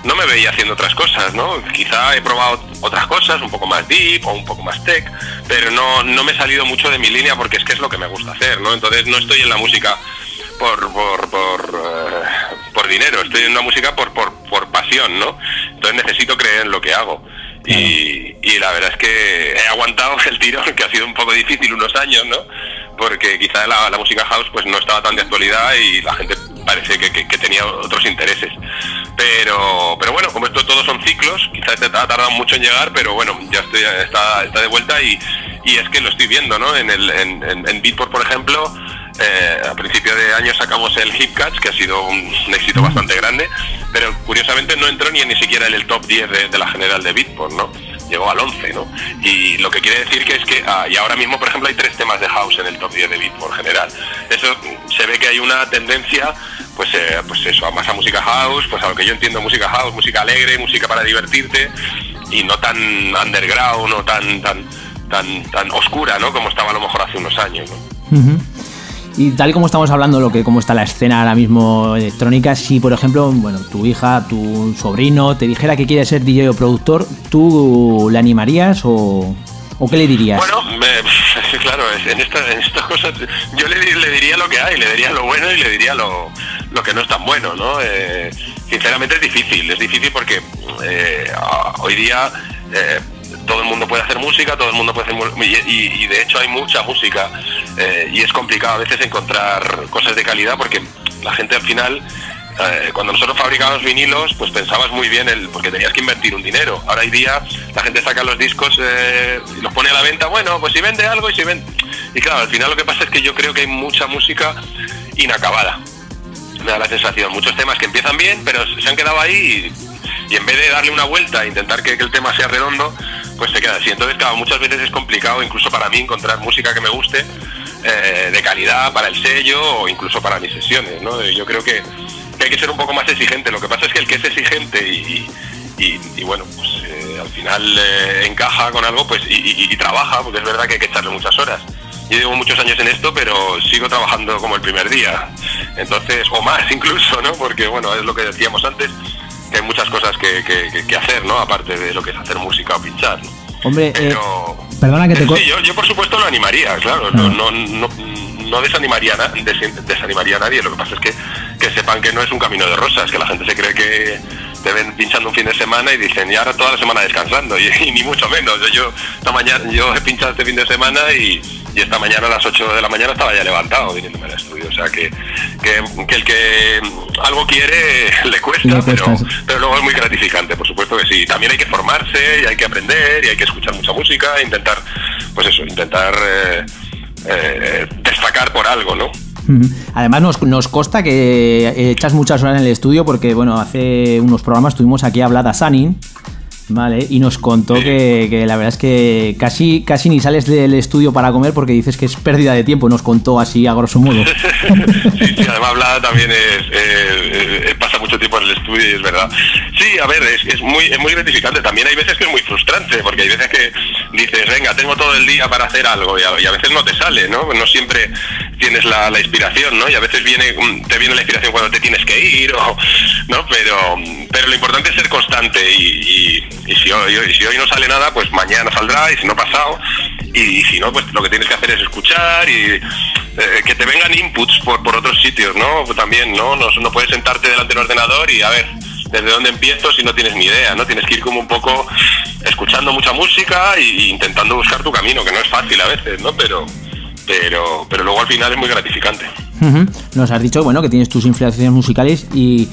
no me veía haciendo otras cosas, ¿no? Quizá he probado otras cosas, un poco más deep o un poco más tech, pero no, no me he salido mucho de mi línea porque es que es lo que me gusta hacer, ¿no? Entonces no estoy en la música por por por, eh, por dinero, estoy en la música por, por por pasión, ¿no? Entonces necesito creer en lo que hago. Y, y la verdad es que he aguantado el tirón, que ha sido un poco difícil unos años, ¿no? Porque quizá la, la música house pues no estaba tan de actualidad y la gente parece que, que- que tenía otros intereses. Pero pero bueno, como esto todos son ciclos, quizás te ha tardado mucho en llegar, pero bueno, ya estoy está, está de vuelta y, y es que lo estoy viendo, ¿no? En, el, en, en, en Beatport, por ejemplo, eh, a principio de año sacamos el Hip Catch, que ha sido un, éxito bastante grande, pero curiosamente no entró ni ni siquiera en el top 10 de, de la general de Beatport, ¿no? Llegó al 11, ¿no? Y lo que quiere decir que es que, ah, y ahora mismo, por ejemplo, hay tres temas de house en el top 10 de Beatport general. Eso mm, se ve que hay una tendencia, pues, eh, pues eso, a más a música house, pues a lo que yo entiendo música house, música alegre, música para divertirte, y no tan underground, no tan, tan, tan, tan oscura, ¿no? Como estaba a lo mejor hace unos años. Y tal y como estamos hablando, lo que cómo está la escena ahora mismo electrónica, si por ejemplo, bueno, tu hija, tu sobrino te dijera que quiere ser DJ o productor, ¿tú le animarías o, qué le dirías? Bueno, me- claro, en, esta- en estas cosas yo le, di- le diría lo que hay, le diría lo bueno y le diría lo, lo que no es tan bueno, ¿no? Eh, sinceramente es difícil, es difícil porque eh, hoy día eh, todo el mundo puede hacer música, todo el mundo puede hacer y- y de hecho hay mucha música eh, y es complicado a veces encontrar cosas de calidad porque la gente al final eh, cuando nosotros fabricábamos vinilos, pues pensabas muy bien el, porque tenías que invertir un dinero. Ahora hoy día la gente saca los discos eh, y los pone a la venta, bueno, pues si vende algo y si vende... Y claro, al final lo que pasa es que yo creo que hay mucha música inacabada. Me da la sensación, muchos temas que empiezan bien, pero se han quedado ahí y, y en vez de darle una vuelta e intentar que, el tema sea redondo, pues se queda así. Entonces, claro, muchas veces es complicado, incluso para mí, encontrar música que me guste, eh, de calidad para el sello o incluso para mis sesiones, ¿no? Yo creo que, hay que ser un poco más exigente. Lo que pasa es que el que es exigente y, y- bueno, pues eh, al final eh, encaja con algo pues y- y trabaja, porque es verdad que hay que echarle muchas horas. Yo llevo muchos años en esto, pero sigo trabajando como el primer día. Entonces, o más incluso, ¿no? Porque bueno, es lo que decíamos antes, que hay muchas cosas que, que- hacer, ¿no? Aparte de lo que es hacer música o pinchar. ¿no? Hombre, eh, Pero... perdona que te... Sí, yo, yo por supuesto lo animaría, claro, no, no, no, no desanimaría, na- des- desanimaría a nadie, lo que pasa es que, que sepan que no es un camino de rosas, que la gente se cree que te ven pinchando un fin de semana y dicen, y ahora toda la semana descansando, y, y ni mucho menos, yo esta mañana, yo he pinchado este fin de semana y, y esta mañana a las 8 de la mañana estaba ya levantado viniéndome al estudio, o sea que, que, que el que algo quiere le cuesta, Le cuesta, pero, pero luego es muy gratificante, por supuesto que sí. También hay que formarse y hay que aprender y hay que escuchar mucha música e intentar, pues eso, intentar eh, eh, destacar por algo, ¿no? Además nos, nos consta que eh, echas muchas horas en el estudio porque, bueno, hace unos programas tuvimos aquí a Vlad Sanin, ¿vale? Y nos contó que, que la verdad es que casi, casi ni sales del estudio para comer porque dices que es pérdida de tiempo, nos contó así a grosso modo. sí, sí, además Vlad también es, eh, eh, pasa mucho tiempo en el estudio y es verdad. Sí, a ver, es, es muy, es muy gratificante. También hay veces que es muy frustrante, porque hay veces que dices, venga, tengo todo el día para hacer algo y a, y a veces no te sale, ¿no? No siempre tienes la, la inspiración, ¿no? Y a veces viene, mm, te viene la inspiración cuando te tienes que ir, o, ¿no? Pero, pero lo importante es ser constante y, y- y si, hoy, y si hoy no sale nada, pues mañana saldrá y si no pasado. Y, si no, pues lo que tienes que hacer es escuchar y eh, que te vengan inputs por, por otros sitios, ¿no? También, ¿no? ¿no? no puedes sentarte delante del ordenador y a ver, ¿desde dónde empiezo si no tienes ni idea, ¿no? Tienes que ir como un poco escuchando mucha música y, intentando buscar tu camino, que no es fácil a veces, ¿no? Pero, pero, pero luego al final es muy gratificante. Nos has dicho, bueno, que tienes tus influencias musicales y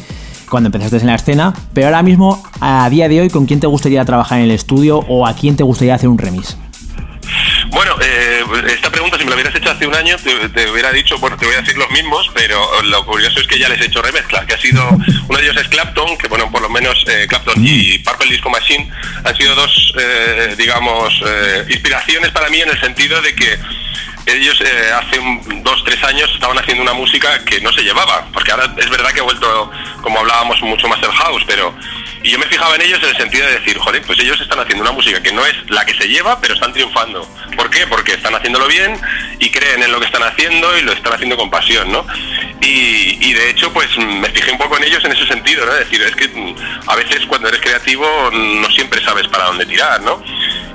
cuando empezaste en la escena, pero ahora mismo, a día de hoy, ¿con quién te gustaría trabajar en el estudio o a quién te gustaría hacer un remix? Bueno, eh, esta pregunta, si me la hubieras hecho hace un año, te, te hubiera dicho, bueno, te voy a decir los mismos, pero lo curioso es que ya les he hecho remezcla, que ha sido, uno de ellos es Clapton, que bueno, por lo menos eh, Clapton y Purple Disco Machine han sido dos, eh, digamos, eh, inspiraciones para mí en el sentido de que ellos eh, hace un- dos, tres años estaban haciendo una música que no se llevaba, porque ahora es verdad que ha vuelto, como hablábamos, mucho más el house, pero... Y yo me fijaba en ellos en el sentido de decir, joder, pues ellos están haciendo una música que no es la que se lleva, pero están triunfando. ¿Por qué? Porque están haciéndolo bien y creen en lo que están haciendo y lo están haciendo con pasión, ¿no? Y, y de hecho, pues me fijé un poco en ellos en ese sentido, ¿no? Decir, es que mm, a veces cuando eres creativo mm, no siempre sabes para dónde tirar, ¿no?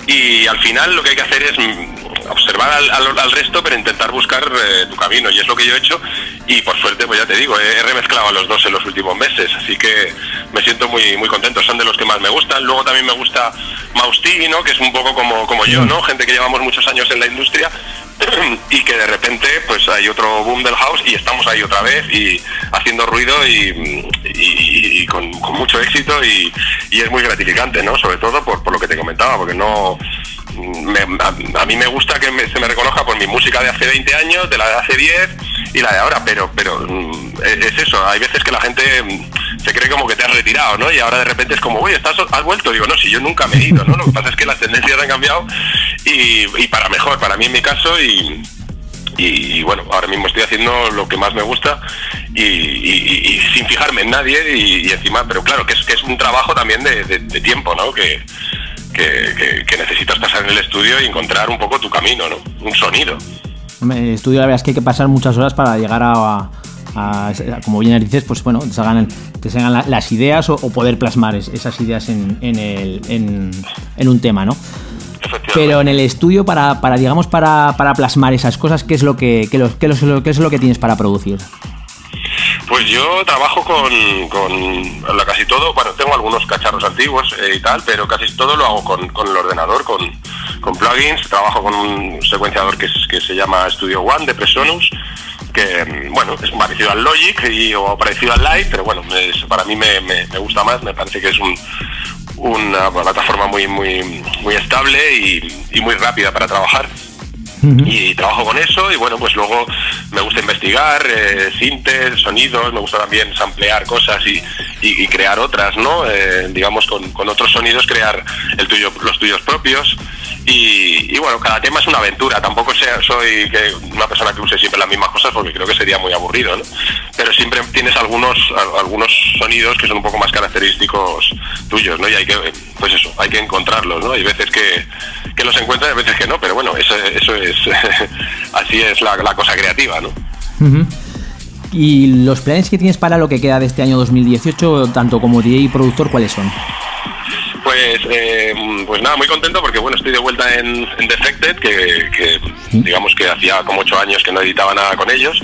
Y al final lo que hay que hacer es mm, observar al, al- al resto, pero intentar buscar eh, tu camino. Y es lo que yo he hecho. Y por suerte, pues ya te digo, he, remezclado a los dos en los últimos meses. Así que me siento muy muy contento. Son de los que más me gustan. Luego también me gusta Mausti, ¿no? Que es un poco como, como yo, ¿no? Gente que llevamos muchos años en la industria y que de repente pues hay otro boom del house y estamos ahí otra vez y haciendo ruido y, y- con mucho éxito y, y es muy gratificante, ¿no? Sobre todo por, por lo que te comentaba, porque no... me- a, a mí me gusta que me- se me reconozca por mi música de hace 20 años, de la de hace 10 y la de ahora, pero pero mm, es es eso, hay veces que la gente mm, se cree como que te has retirado, ¿no? Y ahora de repente es como, oye, ¿estás, ¿has vuelto? Digo, no, si yo nunca me he ido, ¿no? Lo que pasa es que las tendencias han cambiado y, y para mejor, para mí en mi caso y, y, bueno, ahora mismo estoy haciendo lo que más me gusta y, y- y- sin fijarme en nadie y, y encima, pero claro, que es, que es un trabajo también de, de- de tiempo, ¿no? Que, que, que- que necesitas pasar en el estudio y encontrar un poco tu camino, ¿no? Un sonido. En el estudio la verdad es que hay que pasar muchas horas para llegar a, a- a- como bien dices, pues bueno, te salgan, te salgan la- las ideas o, o poder plasmar es- esas ideas en, en el- en- en un tema, ¿no? Pero en el estudio, para, para digamos, para, para plasmar esas cosas, ¿qué es lo que, lo- qué es lo que tienes para producir? Pues yo trabajo con, con la casi todo, bueno, tengo algunos cacharros antiguos eh, y tal, pero casi todo lo hago con, con el ordenador, con, con plugins, trabajo con un secuenciador que, que se llama Studio One de Presonus, que mm, bueno, es parecido al Logic y, o parecido al Live, pero bueno, para mí me, me- gusta más, me parece que es un, una plataforma muy muy muy estable y muy rápida para trabajar y trabajo con eso y bueno pues luego me gusta investigar eh, sintes sonidos me gusta también samplear cosas y, y- y crear otras no Eh, digamos con, con otros sonidos crear el tuyo los tuyos propios y, bueno cada tema es una aventura tampoco sea, soy que una persona que use siempre las mismas cosas porque creo que sería muy aburrido ¿no? pero siempre tienes algunos al- algunos sonidos que son un poco más característicos tuyos no y hay que pues eso hay que encontrarlos no hay veces que, que los encuentras y veces que no pero bueno eso, eso es así es la, cosa creativa no. ¿Y los planes que tienes para lo que queda de este año 2018, tanto como DJ y productor, cuáles son? Pues, eh, pues nada, muy contento porque bueno, estoy de vuelta en, en Defected, que, que, digamos que hacía como ocho años que no editaba nada con ellos.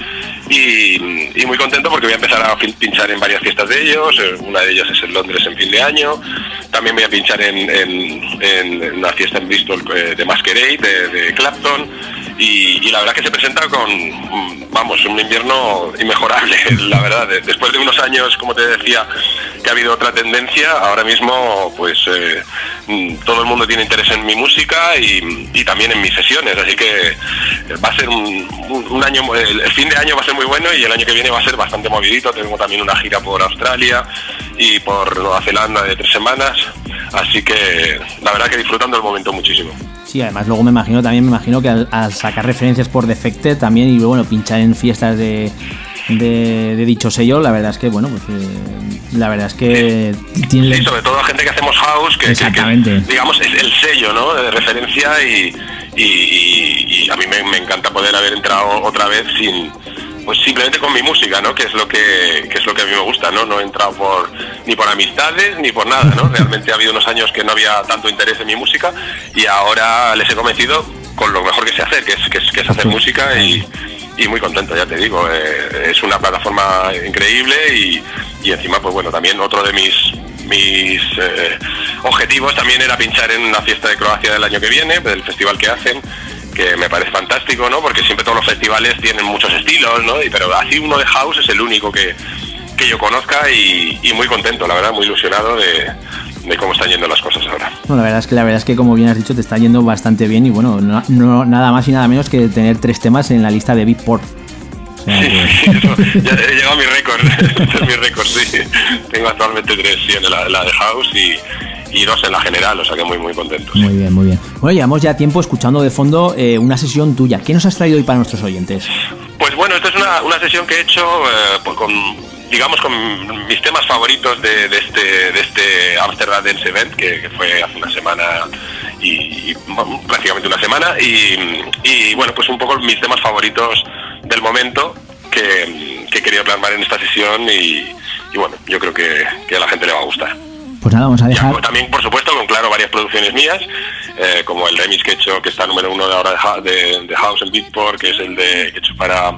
Y, y muy contento porque voy a empezar a pinchar en varias fiestas de ellos. eh, Una de ellas es en Londres en fin de año. También voy a pinchar en, en- en una fiesta en Bristol eh, de Masquerade, de, de Clapton. Y, y la verdad que se presenta con, mm, vamos, un invierno inmejorable, la verdad. De- Después de unos años, como te decía, que ha habido otra tendencia, ahora mismo pues mm, todo el mundo tiene interés en mi música y, también en mis sesiones, así que eh, va a ser un, un- año, el, fin de año va a ser muy bueno y el año que viene va a ser bastante movidito, tengo también una gira por Australia y por Nueva Zelanda de tres semanas, así que la verdad que disfrutando el momento muchísimo. Sí, además luego me imagino también, me imagino que al, al sacar referencias por Defected también y bueno, pinchar en fiestas de, de, de dicho sello, la verdad es que bueno, pues eh, la verdad es que tiene... Sí, sobre todo a gente que hacemos house, que, que- que, Exactamente. digamos es el sello ¿no? de referencia y, y- y- y a mí me, me encanta poder haber entrado otra vez sin pues simplemente con mi música, ¿no? Que es lo que, que es lo que a mí me gusta, ¿no? No he entrado por ni por amistades ni por nada, ¿no? Realmente ha habido unos años que no había tanto interés en mi música y ahora les he convencido con lo mejor que sé hacer, que es, que es, que es hacer música y, y muy contento, ya te digo. eh, es una plataforma increíble y, y encima, pues bueno, también otro de mis mis eh, objetivos también era pinchar en una fiesta de Croacia del año que viene, del festival que hacen, que me parece fantástico, ¿no? Porque siempre todos los festivales tienen muchos estilos, ¿no? Y, pero así uno de house es el único que, que yo conozca y, y muy contento, la verdad, muy ilusionado de, de cómo están yendo las cosas ahora. No, la verdad es que la verdad es que como bien has dicho te está yendo bastante bien y bueno, no, no- nada más y nada menos que tener tres temas en la lista de Beatport. O sea que- Ya he llegado a mi récord, este es mi récord, sí. Tengo actualmente tres, sí, en la, la de house y, y dos en la general, o sea que muy, muy contento. Muy bien, muy bien. Bueno, llevamos ya tiempo escuchando de fondo eh, una sesión tuya. ¿Qué nos has traído hoy para nuestros oyentes? Pues bueno, esta es una, una sesión que he hecho eh, pues con, digamos, con mis temas favoritos de, de este de este Amsterdam Dance Event, que, que fue hace una semana y, y, bueno, prácticamente una semana, y, y, bueno, pues un poco mis temas favoritos del momento que, que he querido plasmar en esta sesión y, y bueno, yo creo que, que a la gente le va a gustar. Pues nada, vamos a dejar... también, por supuesto, con claro varias producciones mías, eh, como el remix que he hecho, que está número uno de ahora de, de, de House en Beatport, que es el de que he hecho para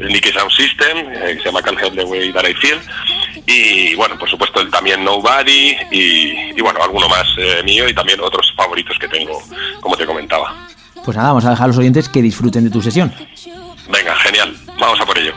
el Nicky Sound System, eh, que se llama Can't Help the Way That I Feel. Y bueno, por supuesto, el también Nobody, y, y bueno, alguno más eh, mío y también otros favoritos que tengo, como te comentaba. Pues nada, vamos a dejar a los oyentes que disfruten de tu sesión. Venga, genial, vamos a por ello.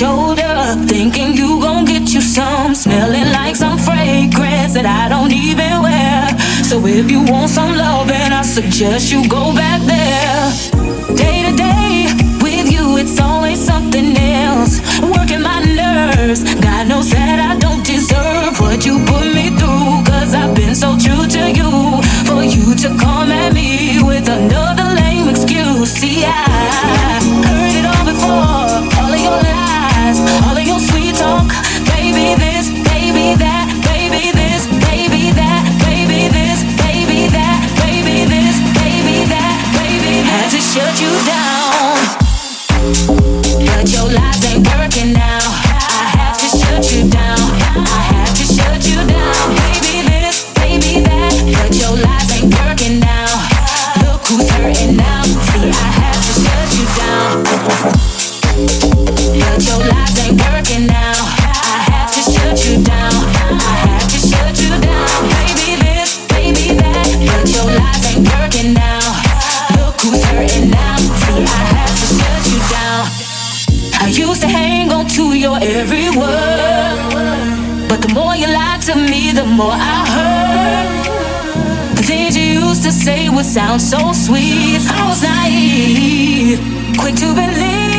shoulder, thinking you gon' get you some, smelling like some fragrance that I don't even wear. So if you want some love, then I suggest you go back there. sound so sweet. I was naive, quick to believe.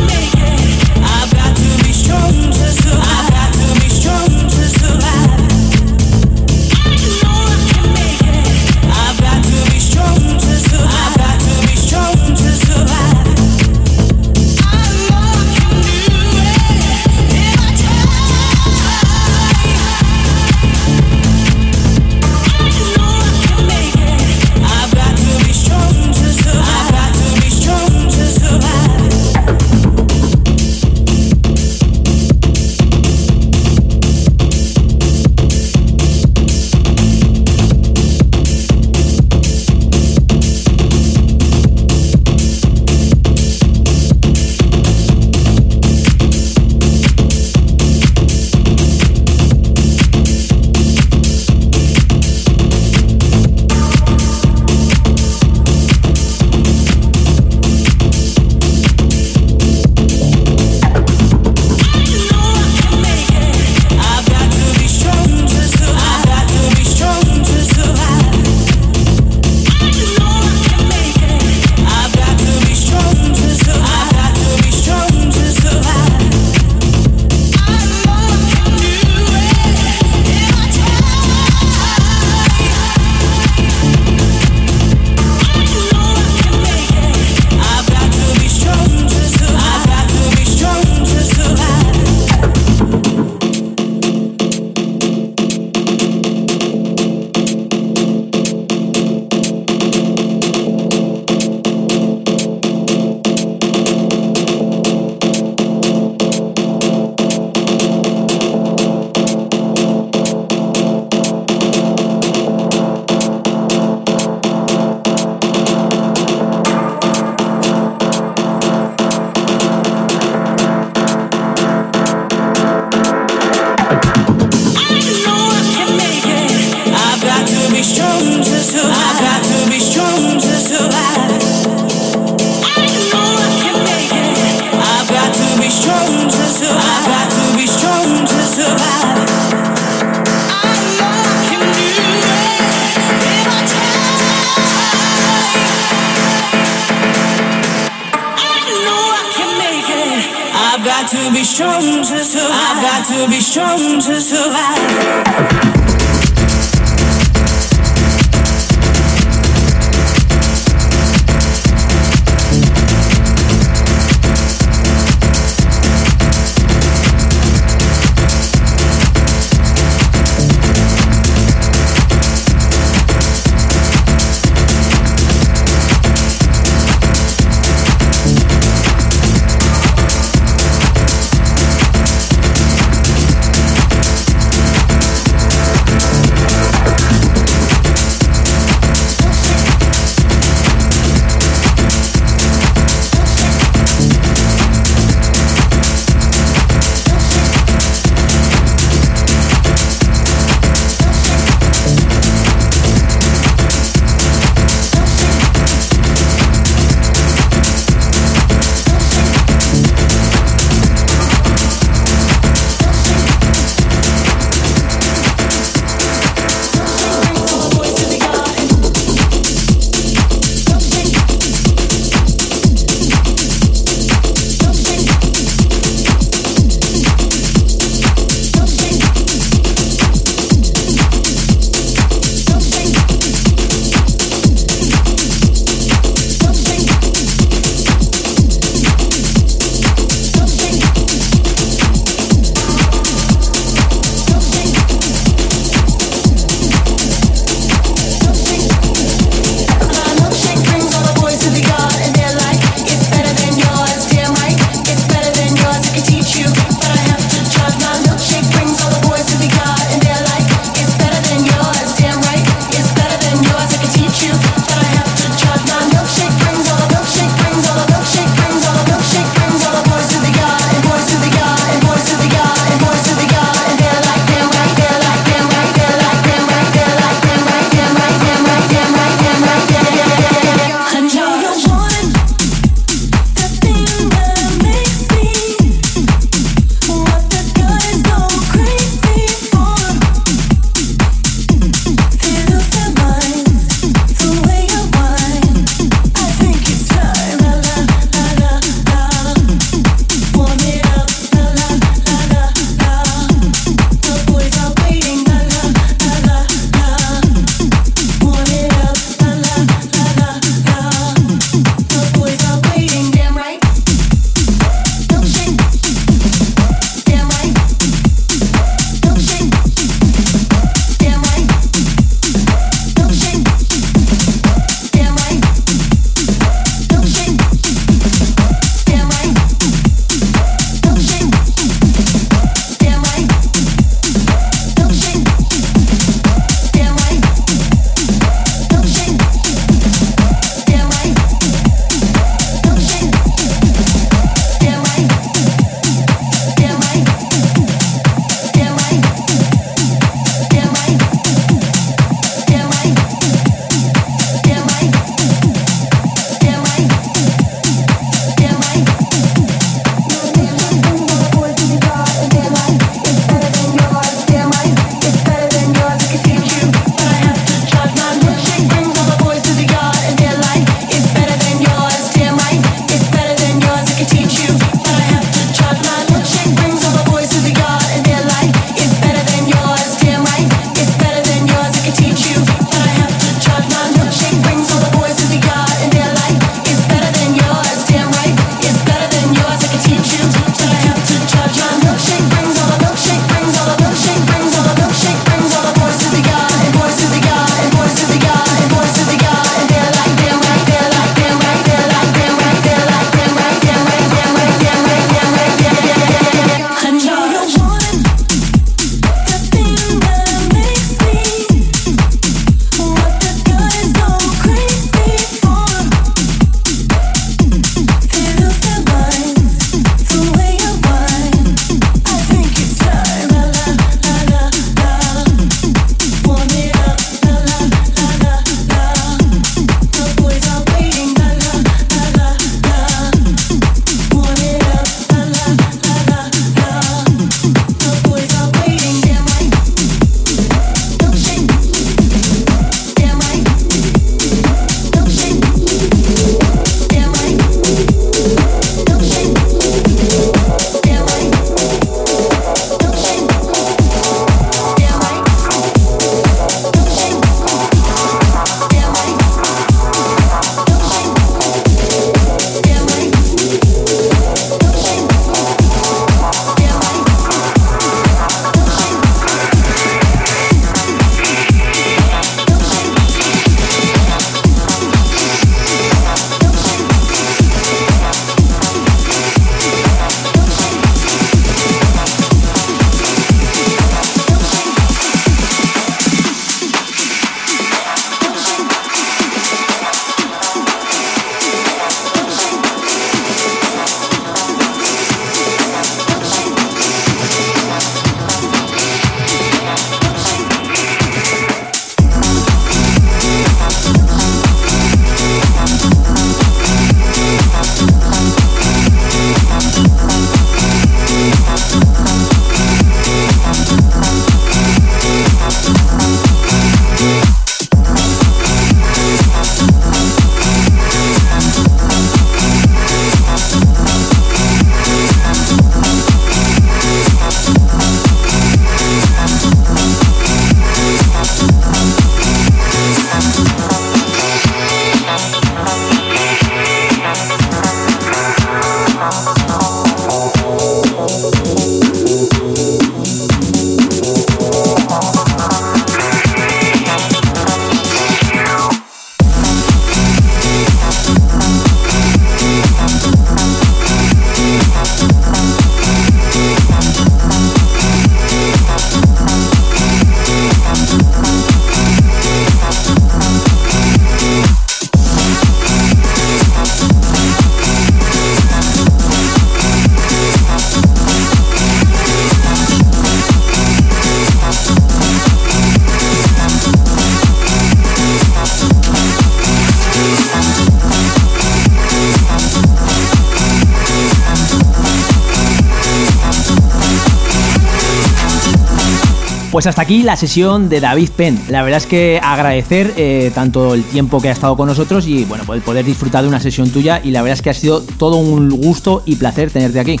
Pues hasta aquí la sesión de David Penn. La verdad es que agradecer eh, tanto el tiempo que ha estado con nosotros y bueno, poder- poder disfrutar de una sesión tuya y la verdad es que ha sido todo un gusto y placer tenerte aquí.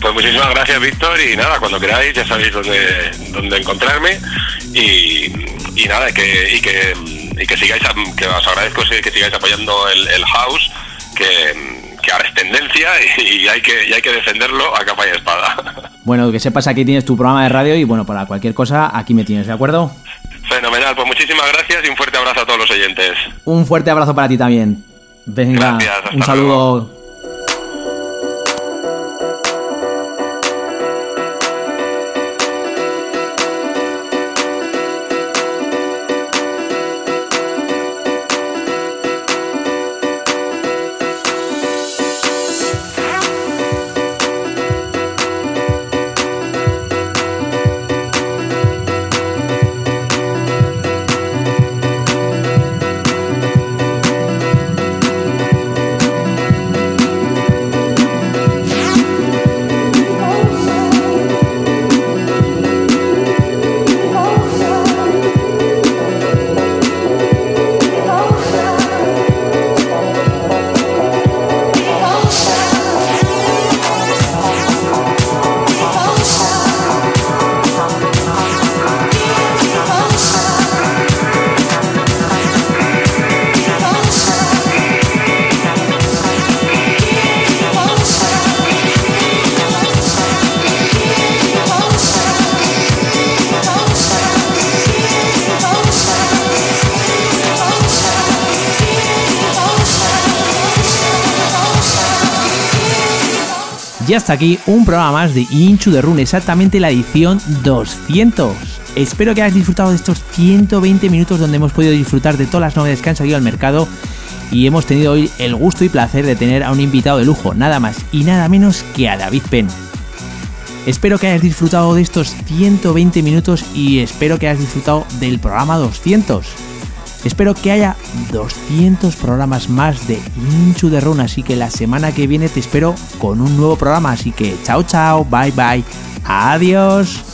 Pues muchísimas gracias, Víctor, y nada, cuando queráis ya sabéis dónde, dónde encontrarme y, nada, que, y que, y que sigáis, que os agradezco que sigáis apoyando el, el house, que, que ahora es tendencia y, hay que, y hay que defenderlo a capa y espada. Bueno, que sepas aquí tienes tu programa de radio y bueno, para cualquier cosa aquí me tienes, ¿de acuerdo? Fenomenal, pues muchísimas gracias y un fuerte abrazo a todos los oyentes. Un fuerte abrazo para ti también. Venga, Gracias, un saludo. Y hasta aquí un programa más de Inchu de Rune, exactamente la edición 200. Espero que hayas disfrutado de estos 120 minutos donde hemos podido disfrutar de todas las novedades que han salido al mercado y hemos tenido hoy el gusto y placer de tener a un invitado de lujo, nada más y nada menos que a David Penn. Espero que hayas disfrutado de estos 120 minutos y espero que hayas disfrutado del programa 200. Espero que haya 200 programas más de Inchu de Run, así que la semana que viene te espero con un nuevo programa, así que chao chao, bye bye, adiós.